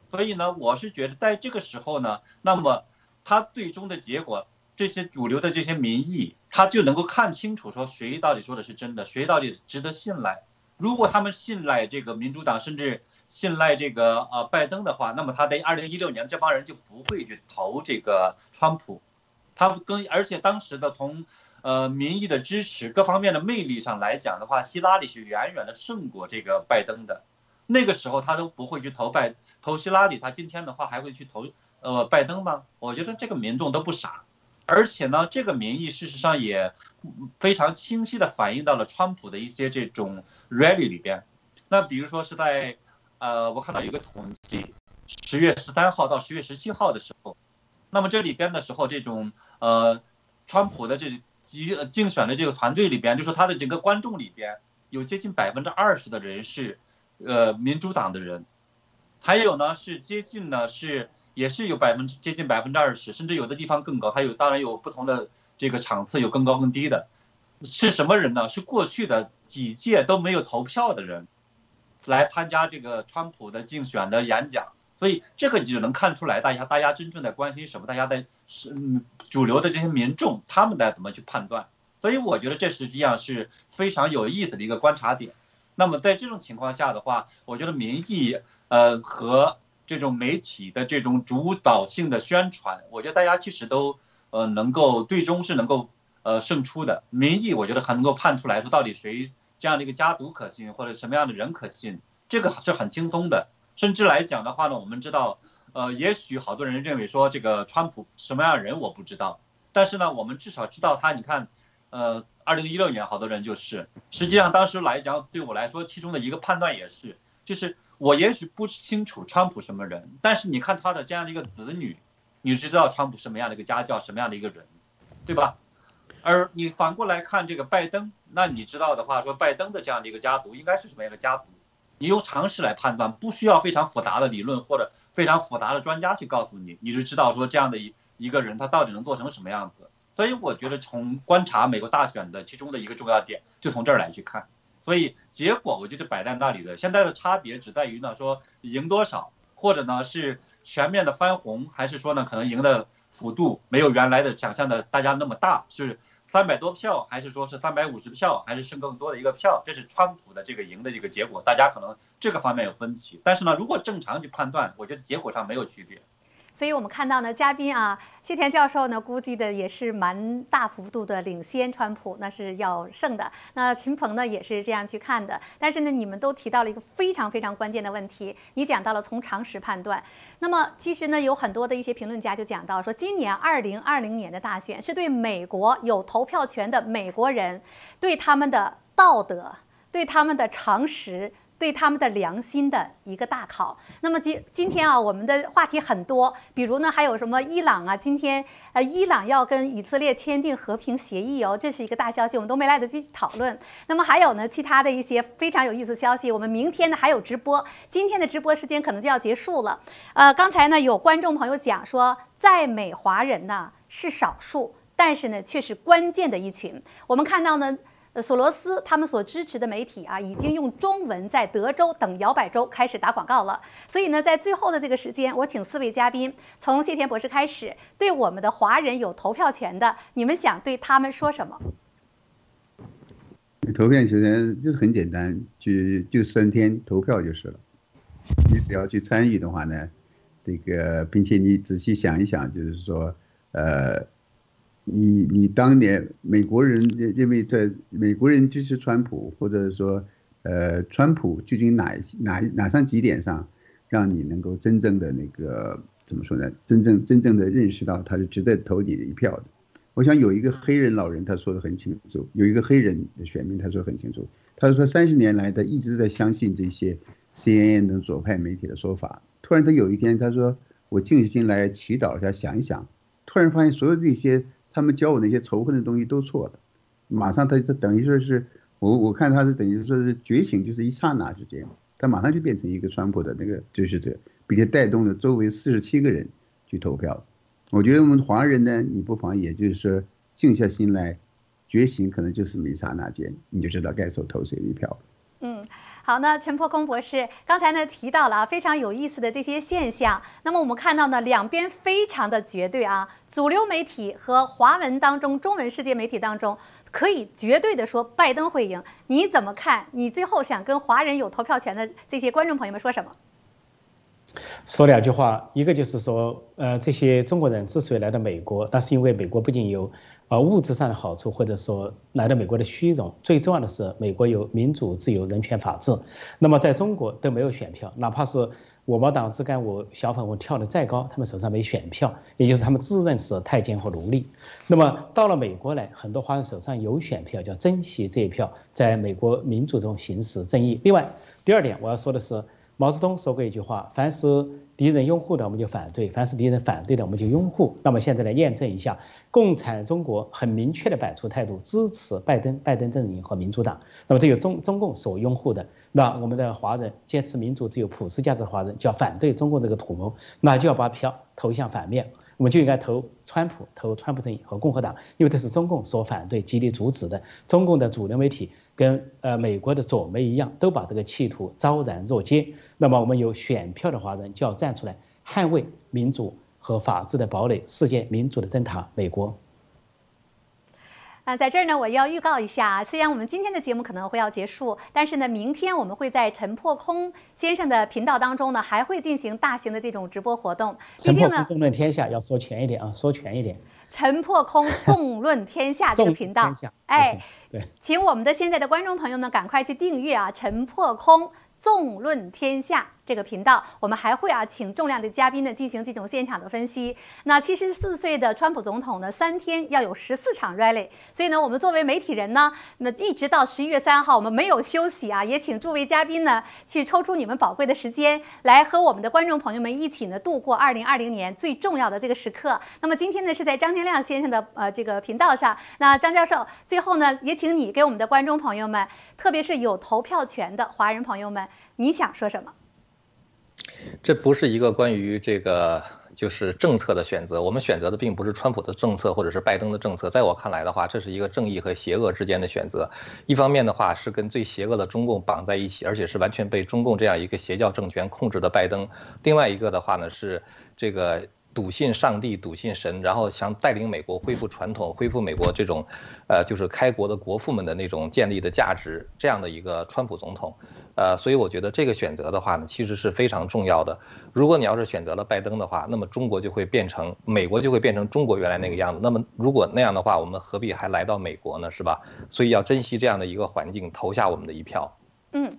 所以呢，我是觉得在这个时候呢，那么他最终的结果，这些主流的这些民意，他就能够看清楚说谁到底说的是真的，谁到底值得信赖。如果他们信赖这个民主党，甚至信赖这个呃拜登的话，那么他在二零一六年这帮人就不会去投这个川普，他跟而且当时的从。呃，民意的支持各方面的魅力上来讲的话，希拉里是远远的胜过这个拜登的。那个时候他都不会去投拜投希拉里，他今天的话还会去投呃拜登吗？我觉得这个民众都不傻，而且呢，这个民意事实上也非常清晰的反映到了川普的一些这种 rally 里边。那比如说是在呃，我看到有一个统计，十月十三号到十月十七号的时候，那么这里边的时候，这种呃，川普的这。竞竞选的这个团队里边，就说他的整个观众里边有接近百分之二十的人是，呃，民主党的人，还有呢是接近呢是也是有百分之接近百分之二十，甚至有的地方更高，还有当然有不同的这个场次有更高更低的，是什么人呢？是过去的几届都没有投票的人，来参加这个川普的竞选的演讲。所以这个你就能看出来，大家大家真正在关心什么？大家在是主流的这些民众，他们在怎么去判断？所以我觉得这实际上是非常有意思的一个观察点。那么在这种情况下的话，我觉得民意呃和这种媒体的这种主导性的宣传，我觉得大家其实都呃能够最终是能够呃胜出的。民意我觉得还能够判出来说到底谁这样的一个家族可信，或者什么样的人可信，这个是很轻松的。甚至来讲的话呢，我们知道，呃，也许好多人认为说这个川普什么样的人我不知道，但是呢，我们至少知道他。你看，呃，二零一六年好多人就是，实际上当时来讲，对我来说，其中的一个判断也是，就是我也许不清楚川普什么人，但是你看他的这样的一个子女，你知道川普什么样的一个家教，什么样的一个人，对吧？而你反过来看这个拜登，那你知道的话，说拜登的这样的一个家族应该是什么样的家族？你用常识来判断，不需要非常复杂的理论或者非常复杂的专家去告诉你，你就知道说这样的一一个人他到底能做成什么样子。所以我觉得从观察美国大选的其中的一个重要点，就从这儿来去看。所以结果我就是摆在那里的。现在的差别只在于呢，说赢多少，或者呢是全面的翻红，还是说呢可能赢的幅度没有原来的想象的大家那么大，是。三百多票，还是说是三百五十票，还是剩更多的一个票？这是川普的这个赢的这个结果，大家可能这个方面有分歧。但是呢，如果正常去判断，我觉得结果上没有区别。所以我们看到呢，嘉宾啊，谢田教授呢，估计的也是蛮大幅度的领先川普，那是要胜的。那秦鹏呢，也是这样去看的。但是呢，你们都提到了一个非常非常关键的问题，你讲到了从常识判断。那么其实呢，有很多的一些评论家就讲到说，今年二零二零年的大选是对美国有投票权的美国人，对他们的道德，对他们的常识。对他们的良心的一个大考。那么今今天啊，我们的话题很多，比如呢，还有什么伊朗啊？今天呃，伊朗要跟以色列签订和平协议哦，这是一个大消息，我们都没来得及讨论。那么还有呢，其他的一些非常有意思消息，我们明天呢还有直播，今天的直播时间可能就要结束了。呃，刚才呢有观众朋友讲说，在美华人呢是少数，但是呢却是关键的一群。我们看到呢。呃，索罗斯他们所支持的媒体啊，已经用中文在德州等摇摆州开始打广告了。所以呢，在最后的这个时间，我请四位嘉宾，从谢田博士开始，对我们的华人有投票权的，你们想对他们说什么？投票权就是很简单，就就三天投票就是了。你只要去参与的话呢，这个，并且你仔细想一想，就是说，呃。你你当年美国人认认为在美国人支持川普，或者说，呃，川普究竟哪哪哪上几点上，让你能够真正的那个怎么说呢？真正真正的认识到他是值得投你的一票的。我想有一个黑人老人他说的很清楚，有一个黑人的选民他说很清楚，他说三十年来他一直在相信这些 CNN 等左派媒体的说法，突然他有一天他说我静下心来祈祷一下想一想，突然发现所有这些。他们教我那些仇恨的东西都错了，马上他他等于说是我我看他是等于说是觉醒，就是一刹那之间，他马上就变成一个川普的那个支持者，并且带动了周围四十七个人去投票。我觉得我们华人呢，你不妨也就是说静下心来，觉醒可能就是一刹那间，你就知道该投投谁的票。好，那陈破空博士刚才呢提到了啊非常有意思的这些现象。那么我们看到呢，两边非常的绝对啊，主流媒体和华文当中中文世界媒体当中，可以绝对的说拜登会赢。你怎么看？你最后想跟华人有投票权的这些观众朋友们说什么？说两句话，一个就是说，呃，这些中国人之所以来到美国，那是因为美国不仅有。而物质上的好处，或者说来到美国的虚荣，最重要的是美国有民主、自由、人权、法治。那么在中国都没有选票，哪怕是我毛党自干五小粉红跳得再高，他们手上没选票，也就是他们自认是太监和奴隶。那么到了美国来，很多华人手上有选票，叫珍惜这一票，在美国民主中行使正义。另外，第二点我要说的是，毛泽东说过一句话：凡是。敌人拥护的我们就反对，凡是敌人反对的我们就拥护。那么现在来验证一下，共产中国很明确的摆出态度，支持拜登、拜登阵营和民主党。那么这个中中共所拥护的，那我们的华人坚持民主、自由、普世价值的华人就要反对中共这个图谋，那就要把票投向反面。我们就应该投川普，投川普阵营和共和党，因为这是中共所反对、极力阻止的。中共的主流媒体跟呃美国的左媒一样，都把这个企图昭然若揭。那么我们有选票的华人就要站出来，捍卫民主和法治的堡垒，世界民主的灯塔——美国。那在这儿呢，我要预告一下，虽然我们今天的节目可能会要结束，但是呢，明天我们会在陈破空先生的频道当中呢，还会进行大型的这种直播活动。陈破空纵论天下要说全一点啊，说全一点。陈破空纵论天下 这个频道，哎，对，请我们的现在的观众朋友呢，赶快去订阅啊，陈破空纵论天下。这个频道，我们还会啊，请重量的嘉宾呢进行这种现场的分析。那七十四岁的川普总统呢，三天要有十四场 rally，所以呢，我们作为媒体人呢，那一直到十一月三号，我们没有休息啊。也请诸位嘉宾呢，去抽出你们宝贵的时间，来和我们的观众朋友们一起呢，度过二零二零年最重要的这个时刻。那么今天呢，是在张天亮先生的呃这个频道上。那张教授，最后呢，也请你给我们的观众朋友们，特别是有投票权的华人朋友们，你想说什么？这不是一个关于这个就是政策的选择，我们选择的并不是川普的政策或者是拜登的政策，在我看来的话，这是一个正义和邪恶之间的选择。一方面的话是跟最邪恶的中共绑在一起，而且是完全被中共这样一个邪教政权控制的拜登；另外一个的话呢是这个笃信上帝，笃信神，然后想带领美国恢复传统，恢复美国这种，呃，就是开国的国父们的那种建立的价值，这样的一个川普总统，呃，所以我觉得这个选择的话呢，其实是非常重要的。如果你要是选择了拜登的话，那么中国就会变成美国就会变成中国原来那个样子。那么如果那样的话，我们何必还来到美国呢？是吧？所以要珍惜这样的一个环境，投下我们的一票。嗯。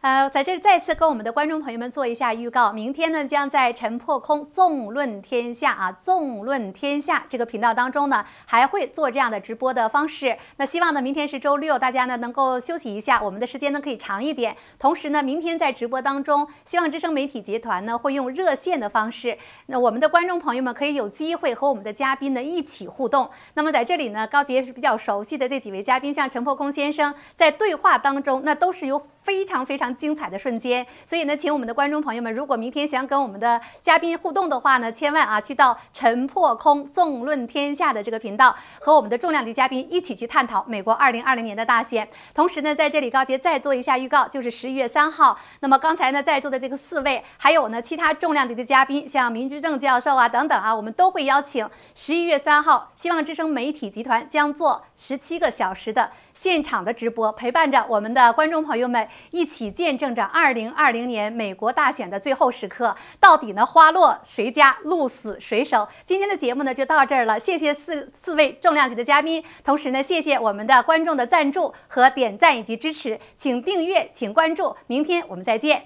呃，在这再次跟我们的观众朋友们做一下预告，明天呢将在陈破空纵论天下啊，纵论天下这个频道当中呢，还会做这样的直播的方式。那希望呢，明天是周六，大家呢能够休息一下，我们的时间呢可以长一点。同时呢，明天在直播当中，希望之声媒体集团呢会用热线的方式，那我们的观众朋友们可以有机会和我们的嘉宾呢一起互动。那么在这里呢，高杰是比较熟悉的这几位嘉宾，像陈破空先生，在对话当中，那都是由非常非常精彩的瞬间，所以呢，请我们的观众朋友们，如果明天想跟我们的嘉宾互动的话呢，千万啊，去到陈破空纵论天下的这个频道，和我们的重量级嘉宾一起去探讨美国二零二零年的大选。同时呢，在这里高杰再做一下预告，就是十一月三号，那么刚才呢在座的这个四位，还有呢其他重量级的嘉宾，像民居正教授啊等等啊，我们都会邀请十一月三号，希望之声媒体集团将做十七个小时的现场的直播，陪伴着我们的观众朋友们一。起见证着二零二零年美国大选的最后时刻，到底呢花落谁家，鹿死谁手？今天的节目呢就到这儿了，谢谢四四位重量级的嘉宾，同时呢谢谢我们的观众的赞助和点赞以及支持，请订阅，请关注，明天我们再见。